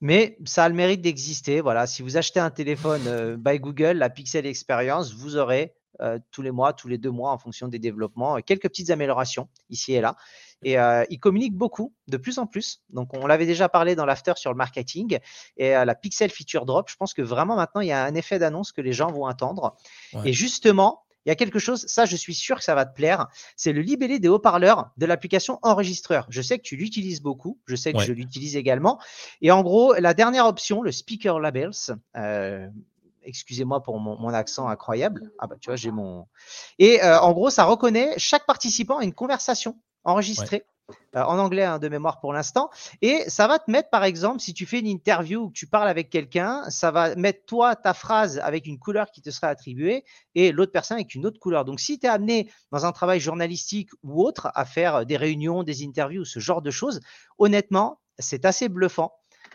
Mais ça a le mérite d'exister. Voilà, si vous achetez un téléphone euh, by Google, la Pixel Experience, vous aurez euh, tous les mois, tous les deux mois, en fonction des développements, quelques petites améliorations ici et là. Et euh, ils communiquent beaucoup, de plus en plus. Donc, on l'avait déjà parlé dans l'after sur le marketing. Et euh, la Pixel Feature Drop, je pense que vraiment maintenant, il y a un effet d'annonce que les gens vont attendre. Et justement, il y a quelque chose, ça je suis sûr que ça va te plaire, c'est le libellé des haut-parleurs de l'application enregistreur. Je sais que tu l'utilises beaucoup, je sais que je l'utilise également. Et en gros, la dernière option, le Speaker Labels, euh, excusez-moi pour mon, accent incroyable. Ah bah tu vois, j'ai mon. Et euh, en gros, ça reconnaît chaque participant à une conversation enregistrée. Euh, en anglais hein, de mémoire pour l'instant. Et ça va te mettre, par exemple, si tu fais une interview ou que tu parles avec quelqu'un, ça va mettre toi ta phrase avec une couleur qui te sera attribuée et l'autre personne avec une autre couleur. Donc, si tu es amené dans un travail journalistique ou autre à faire des réunions, des interviews, ce genre de choses, honnêtement, c'est assez bluffant.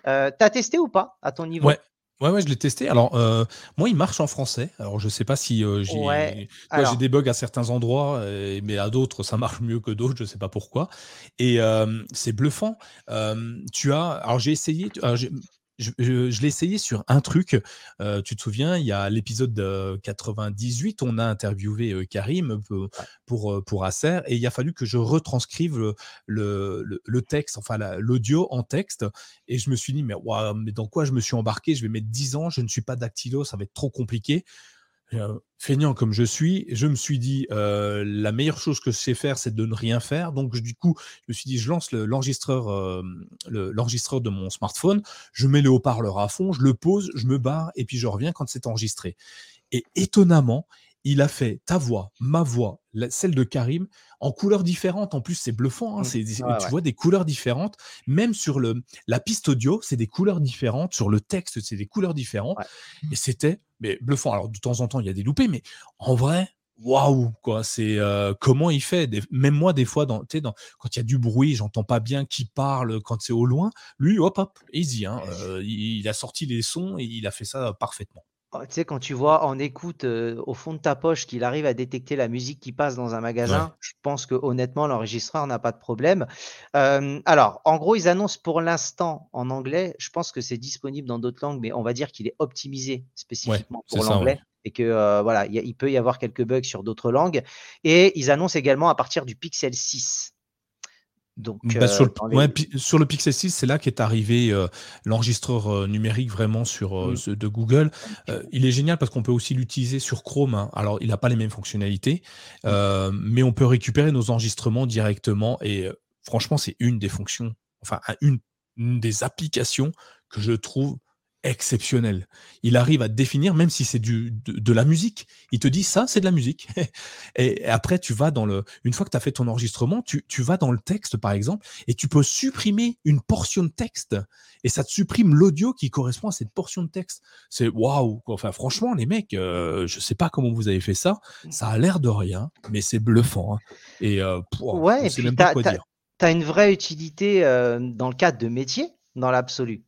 Euh, tu as testé ou pas à ton niveau? Ouais, ouais, je l'ai testé. Alors, euh, moi, il marche en français. Alors, je sais pas si euh, j'ai des bugs à certains endroits, euh, mais à d'autres, ça marche mieux que d'autres. Je sais pas pourquoi. Et c'est bluffant. tu as, alors j'ai essayé je, l'ai essayé sur un truc. Euh, tu te souviens, il y a l'épisode 98, on a interviewé euh, Karim pour, euh, pour, Acer et il a fallu que je retranscrive le, le, texte, enfin l'audio en texte. Et je me suis dit, mais, mais dans quoi je me suis embarqué? Je vais mettre 10 ans, je ne suis pas dactylo, ça va être trop compliqué. Feignant comme je suis, je me suis dit la meilleure chose que je sais faire, c'est de ne rien faire. Donc du coup, je me suis dit, je lance l'enregistreur l'enregistreur de mon smartphone, je mets le haut-parleur à fond, je le pose, je me barre et puis je reviens quand c'est enregistré. Et étonnamment, il a fait ta voix, ma voix, celle de Karim, en couleurs différentes. En plus, c'est bluffant. Hein, mmh. tu vois des couleurs différentes. Même sur le, la piste audio, c'est des couleurs différentes. Sur le texte, c'est des couleurs différentes. Et c'était mais bluffant. Alors, de temps en temps, il y a des loupés, mais en vrai, waouh quoi c'est euh, comment il fait? Même moi des fois dans, dans quand il y a du bruit j'entends pas bien qui parle quand c'est au loin lui hop hop easy hein, euh, il, a sorti les sons et il a fait ça parfaitement tu sais, quand tu vois en écoute au fond de ta poche qu'il arrive à détecter la musique qui passe dans un magasin, je pense que honnêtement l'enregistreur n'a pas de problème. alors, en gros, ils annoncent pour l'instant en anglais. Je pense que c'est disponible dans d'autres langues, mais on va dire qu'il est optimisé spécifiquement pour l'anglais. Et que voilà, il peut y avoir quelques bugs sur d'autres langues. Et ils annoncent également à partir du Pixel 6. Donc, bah, euh, sur, le, Pixel 6, c'est là qu'est arrivé euh, l'enregistreur euh, numérique vraiment sur mmh. de Google. il est génial parce qu'on peut aussi l'utiliser sur Chrome. Hein. Alors, il n'a pas les mêmes fonctionnalités, mmh. mais on peut récupérer nos enregistrements directement. Et franchement, c'est une des fonctions, enfin, une des applications que je trouve exceptionnel. Il arrive à définir, même si c'est de, de, la musique, il te dit ça, c'est de la musique. et après, tu vas dans le. Une fois que tu as fait ton enregistrement, tu, tu, vas dans le texte, par exemple, et tu peux supprimer une portion de texte. Et ça te supprime l'audio qui correspond à cette portion de texte. C'est waouh! Enfin, franchement, les mecs, euh, je sais pas comment vous avez fait ça. Ça a l'air de rien, mais c'est bluffant. Hein. Et euh, ouais, et même pas quoi dire. Tu as une vraie utilité euh, dans le cadre de métier, dans l'absolu.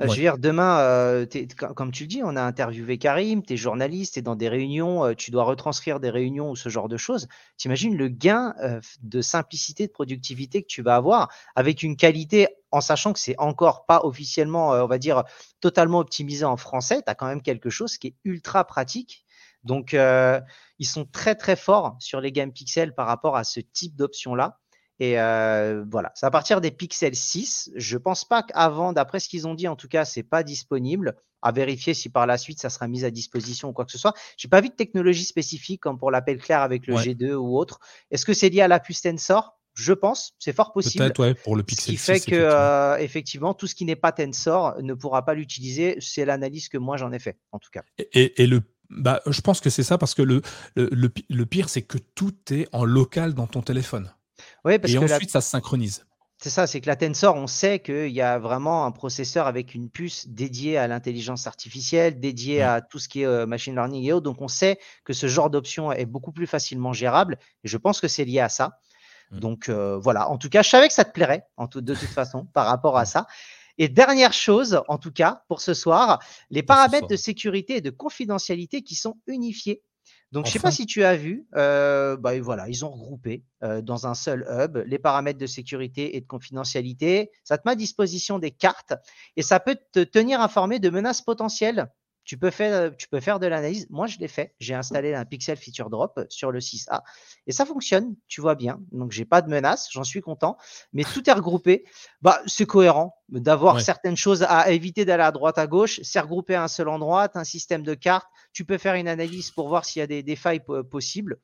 Je veux dire, demain, euh, comme tu le dis, on a interviewé Karim, tu es journaliste, tu es dans des réunions, euh, tu dois retranscrire des réunions ou ce genre de choses. T'imagines le gain euh, de simplicité, de productivité que tu vas avoir avec une qualité, en sachant que c'est encore pas officiellement, on va dire, totalement optimisé en français. Tu as quand même quelque chose qui est ultra pratique. Donc, ils sont très, très forts sur les Game Pixel par rapport à ce type d'option-là. Et euh, voilà, c'est à partir des Pixel 6. Je pense pas qu'avant, d'après ce qu'ils ont dit, en tout cas, c'est pas disponible. À vérifier si par la suite ça sera mis à disposition ou quoi que ce soit. J'ai pas vu de technologie spécifique comme pour l'appel clair avec le G2 ou autre. Est-ce que c'est lié à la puce Tensor? Je pense, c'est fort possible. Peut-être, ouais, pour le Pixel. Ce qui fait que, euh, effectivement. tout ce qui n'est pas Tensor ne pourra pas l'utiliser. C'est l'analyse que moi j'en ai fait, en tout cas. Et, et le, bah, je pense que c'est ça parce que le, le, le pire, c'est que tout est en local dans ton téléphone. Oui, parce et que ensuite, ça se synchronise. C'est ça, c'est que la Tensor, on sait qu'il y a vraiment un processeur avec une puce dédiée à l'intelligence artificielle, dédiée à tout ce qui est euh, machine learning et autres. Donc, on sait que ce genre d'option est beaucoup plus facilement gérable. Et je pense que c'est lié à ça. Mmh. Donc, euh, voilà. En tout cas, je savais que ça te plairait, en de toute façon, par rapport à mmh. ça. Et dernière chose, en tout cas, pour ce soir, les paramètres de sécurité et de confidentialité qui sont unifiés donc, je ne sais pas si tu as vu, euh, bah, voilà, ils ont regroupé euh, dans un seul hub les paramètres de sécurité et de confidentialité. Ça te met à disposition des cartes et ça peut te tenir informé de menaces potentielles tu peux faire, tu peux faire de l'analyse. Moi, je l'ai fait. J'ai installé un Pixel Feature Drop sur le 6A et ça fonctionne. Tu vois bien. Donc, j'ai pas de menace. J'en suis content. Mais tout est regroupé. Bah, c'est cohérent d'avoir certaines choses à éviter d'aller à droite, à gauche. C'est regroupé à un seul endroit. As un système de cartes. Tu peux faire une analyse pour voir s'il y a des, des failles possibles.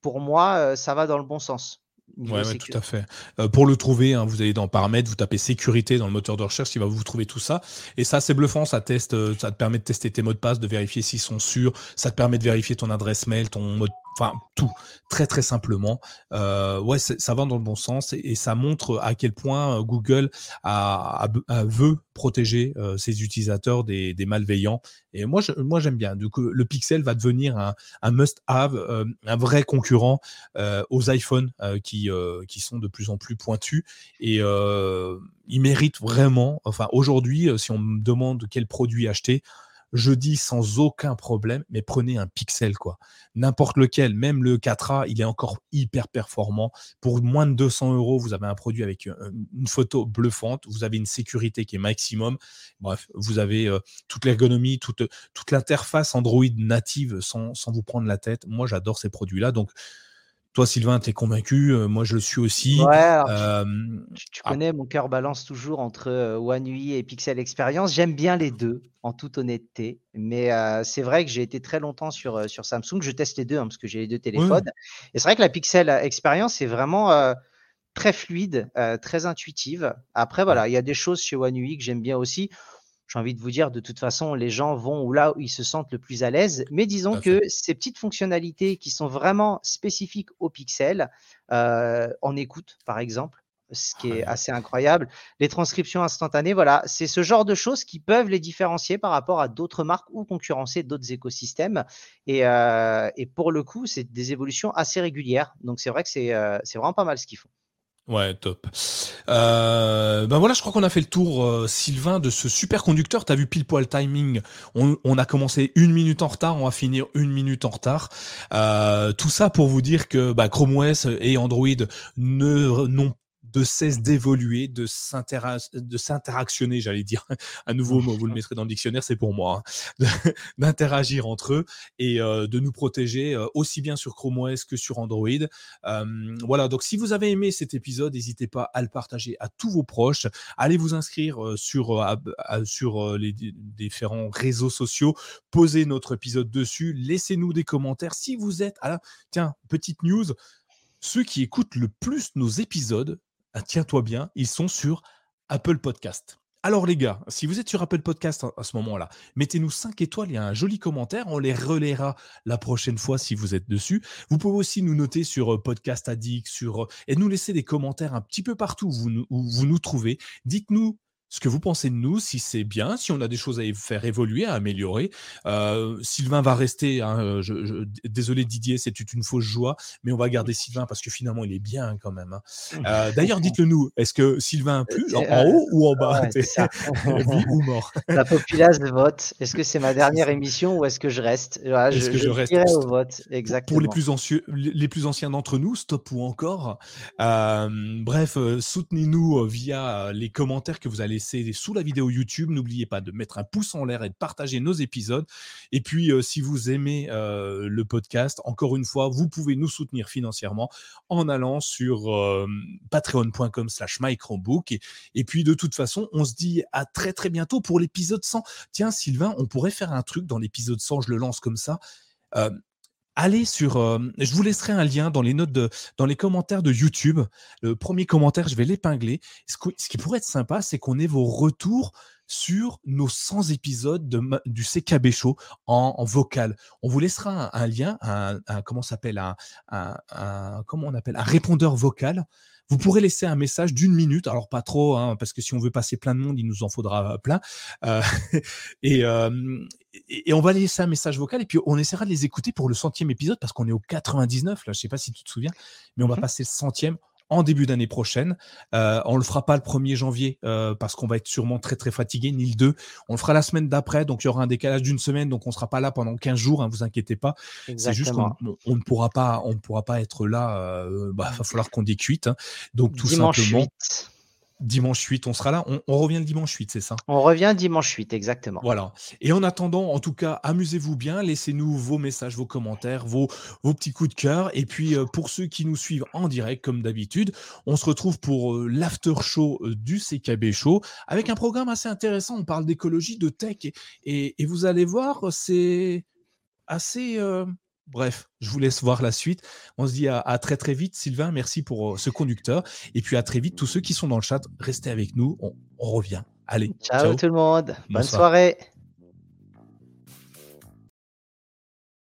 Pour moi, euh, ça va dans le bon sens. Oui, tout à fait. Euh, pour le trouver, hein, vous allez dans paramètres, vous tapez sécurité dans le moteur de recherche, il va vous trouver tout ça. Et ça, c'est bluffant, ça teste, euh, ça te permet de tester tes mots de passe, de vérifier s'ils sont sûrs, ça te permet de vérifier ton adresse mail, ton mot de enfin tout, très très simplement. Euh, ouais, ça va dans le bon sens et, ça montre à quel point euh, Google veut protéger euh, ses utilisateurs des, malveillants. Et moi, j'aime bien. Le Pixel va devenir un, must-have, un vrai concurrent aux iPhones qui qui sont de plus en plus pointus et il mérite vraiment. Enfin, aujourd'hui, si on me demande quel produit acheter je dis sans aucun problème, mais prenez un pixel, quoi. N'importe lequel, même le 4A, il est encore hyper performant. Pour moins de 200 euros, vous avez un produit avec euh, une photo bluffante, vous avez une sécurité qui est maximum. Bref, vous avez euh, toute l'ergonomie, toute, l'interface Android native sans, sans vous prendre la tête. Moi, j'adore ces produits-là. Donc, Toi, Sylvain, tu es convaincu. moi, je le suis aussi. tu, connais, mon cœur balance toujours entre One UI et Pixel Experience. J'aime bien les deux, en toute honnêteté. Mais c'est vrai que j'ai été très longtemps sur, sur Samsung. Je teste les deux hein, parce que j'ai les deux téléphones. Et c'est vrai que la Pixel Experience est vraiment très fluide, très intuitive. Après, voilà, il y a des choses chez One UI que j'aime bien aussi j'ai envie de vous dire, de toute façon, les gens vont où là où ils se sentent le plus à l'aise. Mais disons que ces petites fonctionnalités qui sont vraiment spécifiques au pixel, euh, en écoute, par exemple, ce qui est assez incroyable. Les transcriptions instantanées, voilà, c'est ce genre de choses qui peuvent les différencier par rapport à d'autres marques ou concurrencer d'autres écosystèmes. Et, euh, pour le coup, c'est des évolutions assez régulières. Donc c'est vrai que c'est euh, vraiment pas mal ce qu'ils font. Ouais, top. Euh, ben voilà, je crois qu'on a fait le tour, euh, Sylvain, de ce super conducteur. T'as vu pile poil timing. On, a commencé une minute en retard, on va finir une minute en retard. Euh, tout ça pour vous dire que bah, Chrome OS et Android ne n'ont de cesse d'évoluer, de s'interactionner, j'allais dire. Un nouveau mot, vous le mettrez dans le dictionnaire, c'est pour moi. Hein. D'interagir entre eux et euh, de nous protéger euh, aussi bien sur Chrome OS que sur Android. Euh, voilà, donc si vous avez aimé cet épisode, n'hésitez pas à le partager à tous vos proches. Allez vous inscrire sur, sur les différents réseaux sociaux. Posez notre épisode dessus. Laissez-nous des commentaires. Si vous êtes... Ah tiens, petite news. Ceux qui écoutent le plus nos épisodes tiens-toi bien, ils sont sur Apple Podcast. Alors les gars, si vous êtes sur Apple Podcast à ce moment-là, mettez-nous 5 étoiles, a un joli commentaire, on les relaiera la prochaine fois si vous êtes dessus. Vous pouvez aussi nous noter sur euh, Podcast Addict, sur, euh, et nous laisser des commentaires un petit peu partout où vous nous trouvez. Dites-nous ce que vous pensez de nous, si c'est bien, si on a des choses à faire évoluer, à améliorer. Euh, Sylvain va rester, hein, euh, je, désolé Didier, c'est une fausse joie, mais on va garder Sylvain parce que finalement il est bien quand même. Hein. Euh, d'ailleurs, dites-le nous, est-ce que Sylvain plus en, haut ou en bas? Vie ou mort? La populace vote. Est-ce que c'est ma dernière émission ou est-ce que je reste? Est-ce que je, reste? au vote Exactement. Pour les plus, les plus anciens d'entre nous, stop ou encore. bref, soutenez-nous via les commentaires que vous allez c'est sous la vidéo YouTube. N'oubliez pas de mettre un pouce en l'air et de partager nos épisodes. Et puis, euh, si vous aimez euh, le podcast, encore une fois, vous pouvez nous soutenir financièrement en allant sur euh, patreon.com slash microbook. Et, puis, de toute façon, on se dit à très très bientôt pour l'épisode 100. Tiens, Sylvain, on pourrait faire un truc dans l'épisode 100, je le lance comme ça allez sur. je vous laisserai un lien dans les notes de, dans les commentaires de YouTube. Le premier commentaire, je vais l'épingler. Ce, qui pourrait être sympa, c'est qu'on ait vos retours sur nos 100 épisodes de, du CKB Show en, vocal. On vous laissera un, lien, un, comment s'appelle un, un, comment on appelle un répondeur vocal vous pourrez laisser un message d'une minute, alors pas trop, hein, parce que si on veut passer plein de monde, il nous en faudra plein. Euh, et, et, on va laisser un message vocal et puis on essaiera de les écouter pour le centième épisode parce qu'on est au 99, là, je sais pas si tu te souviens, mais on va mmh passer le centième en début d'année prochaine. Euh, on le fera pas le 1er janvier euh, parce qu'on va être sûrement très très fatigué, ni le 2. On le fera la semaine d'après, donc il y aura un décalage d'une semaine, donc on sera pas là pendant 15 jours, hein, vous inquiétez pas. C'est juste qu'on on ne pourra pas, on ne pourra pas être là. Euh, bah, va falloir qu'on décuite. Hein. Donc tout simplement dimanche 8, on sera là. On, revient le dimanche 8, c'est ça? On revient dimanche 8, exactement. Voilà. Et en attendant, en tout cas, amusez-vous bien. Laissez-nous vos messages, vos commentaires, vos, vos petits coups de cœur. Et puis, euh, pour ceux qui nous suivent en direct, comme d'habitude, on se retrouve pour euh, l'after show euh, du CKB Show avec un programme assez intéressant. On parle d'écologie, de tech. Et, et, vous allez voir, c'est assez. Bref, je vous laisse voir la suite. On se dit à, très très vite. Sylvain, merci pour euh, ce conducteur. Et puis à très vite, tous ceux qui sont dans le chat, restez avec nous. On, revient. Allez. Ciao, tout le monde. Bonne soirée.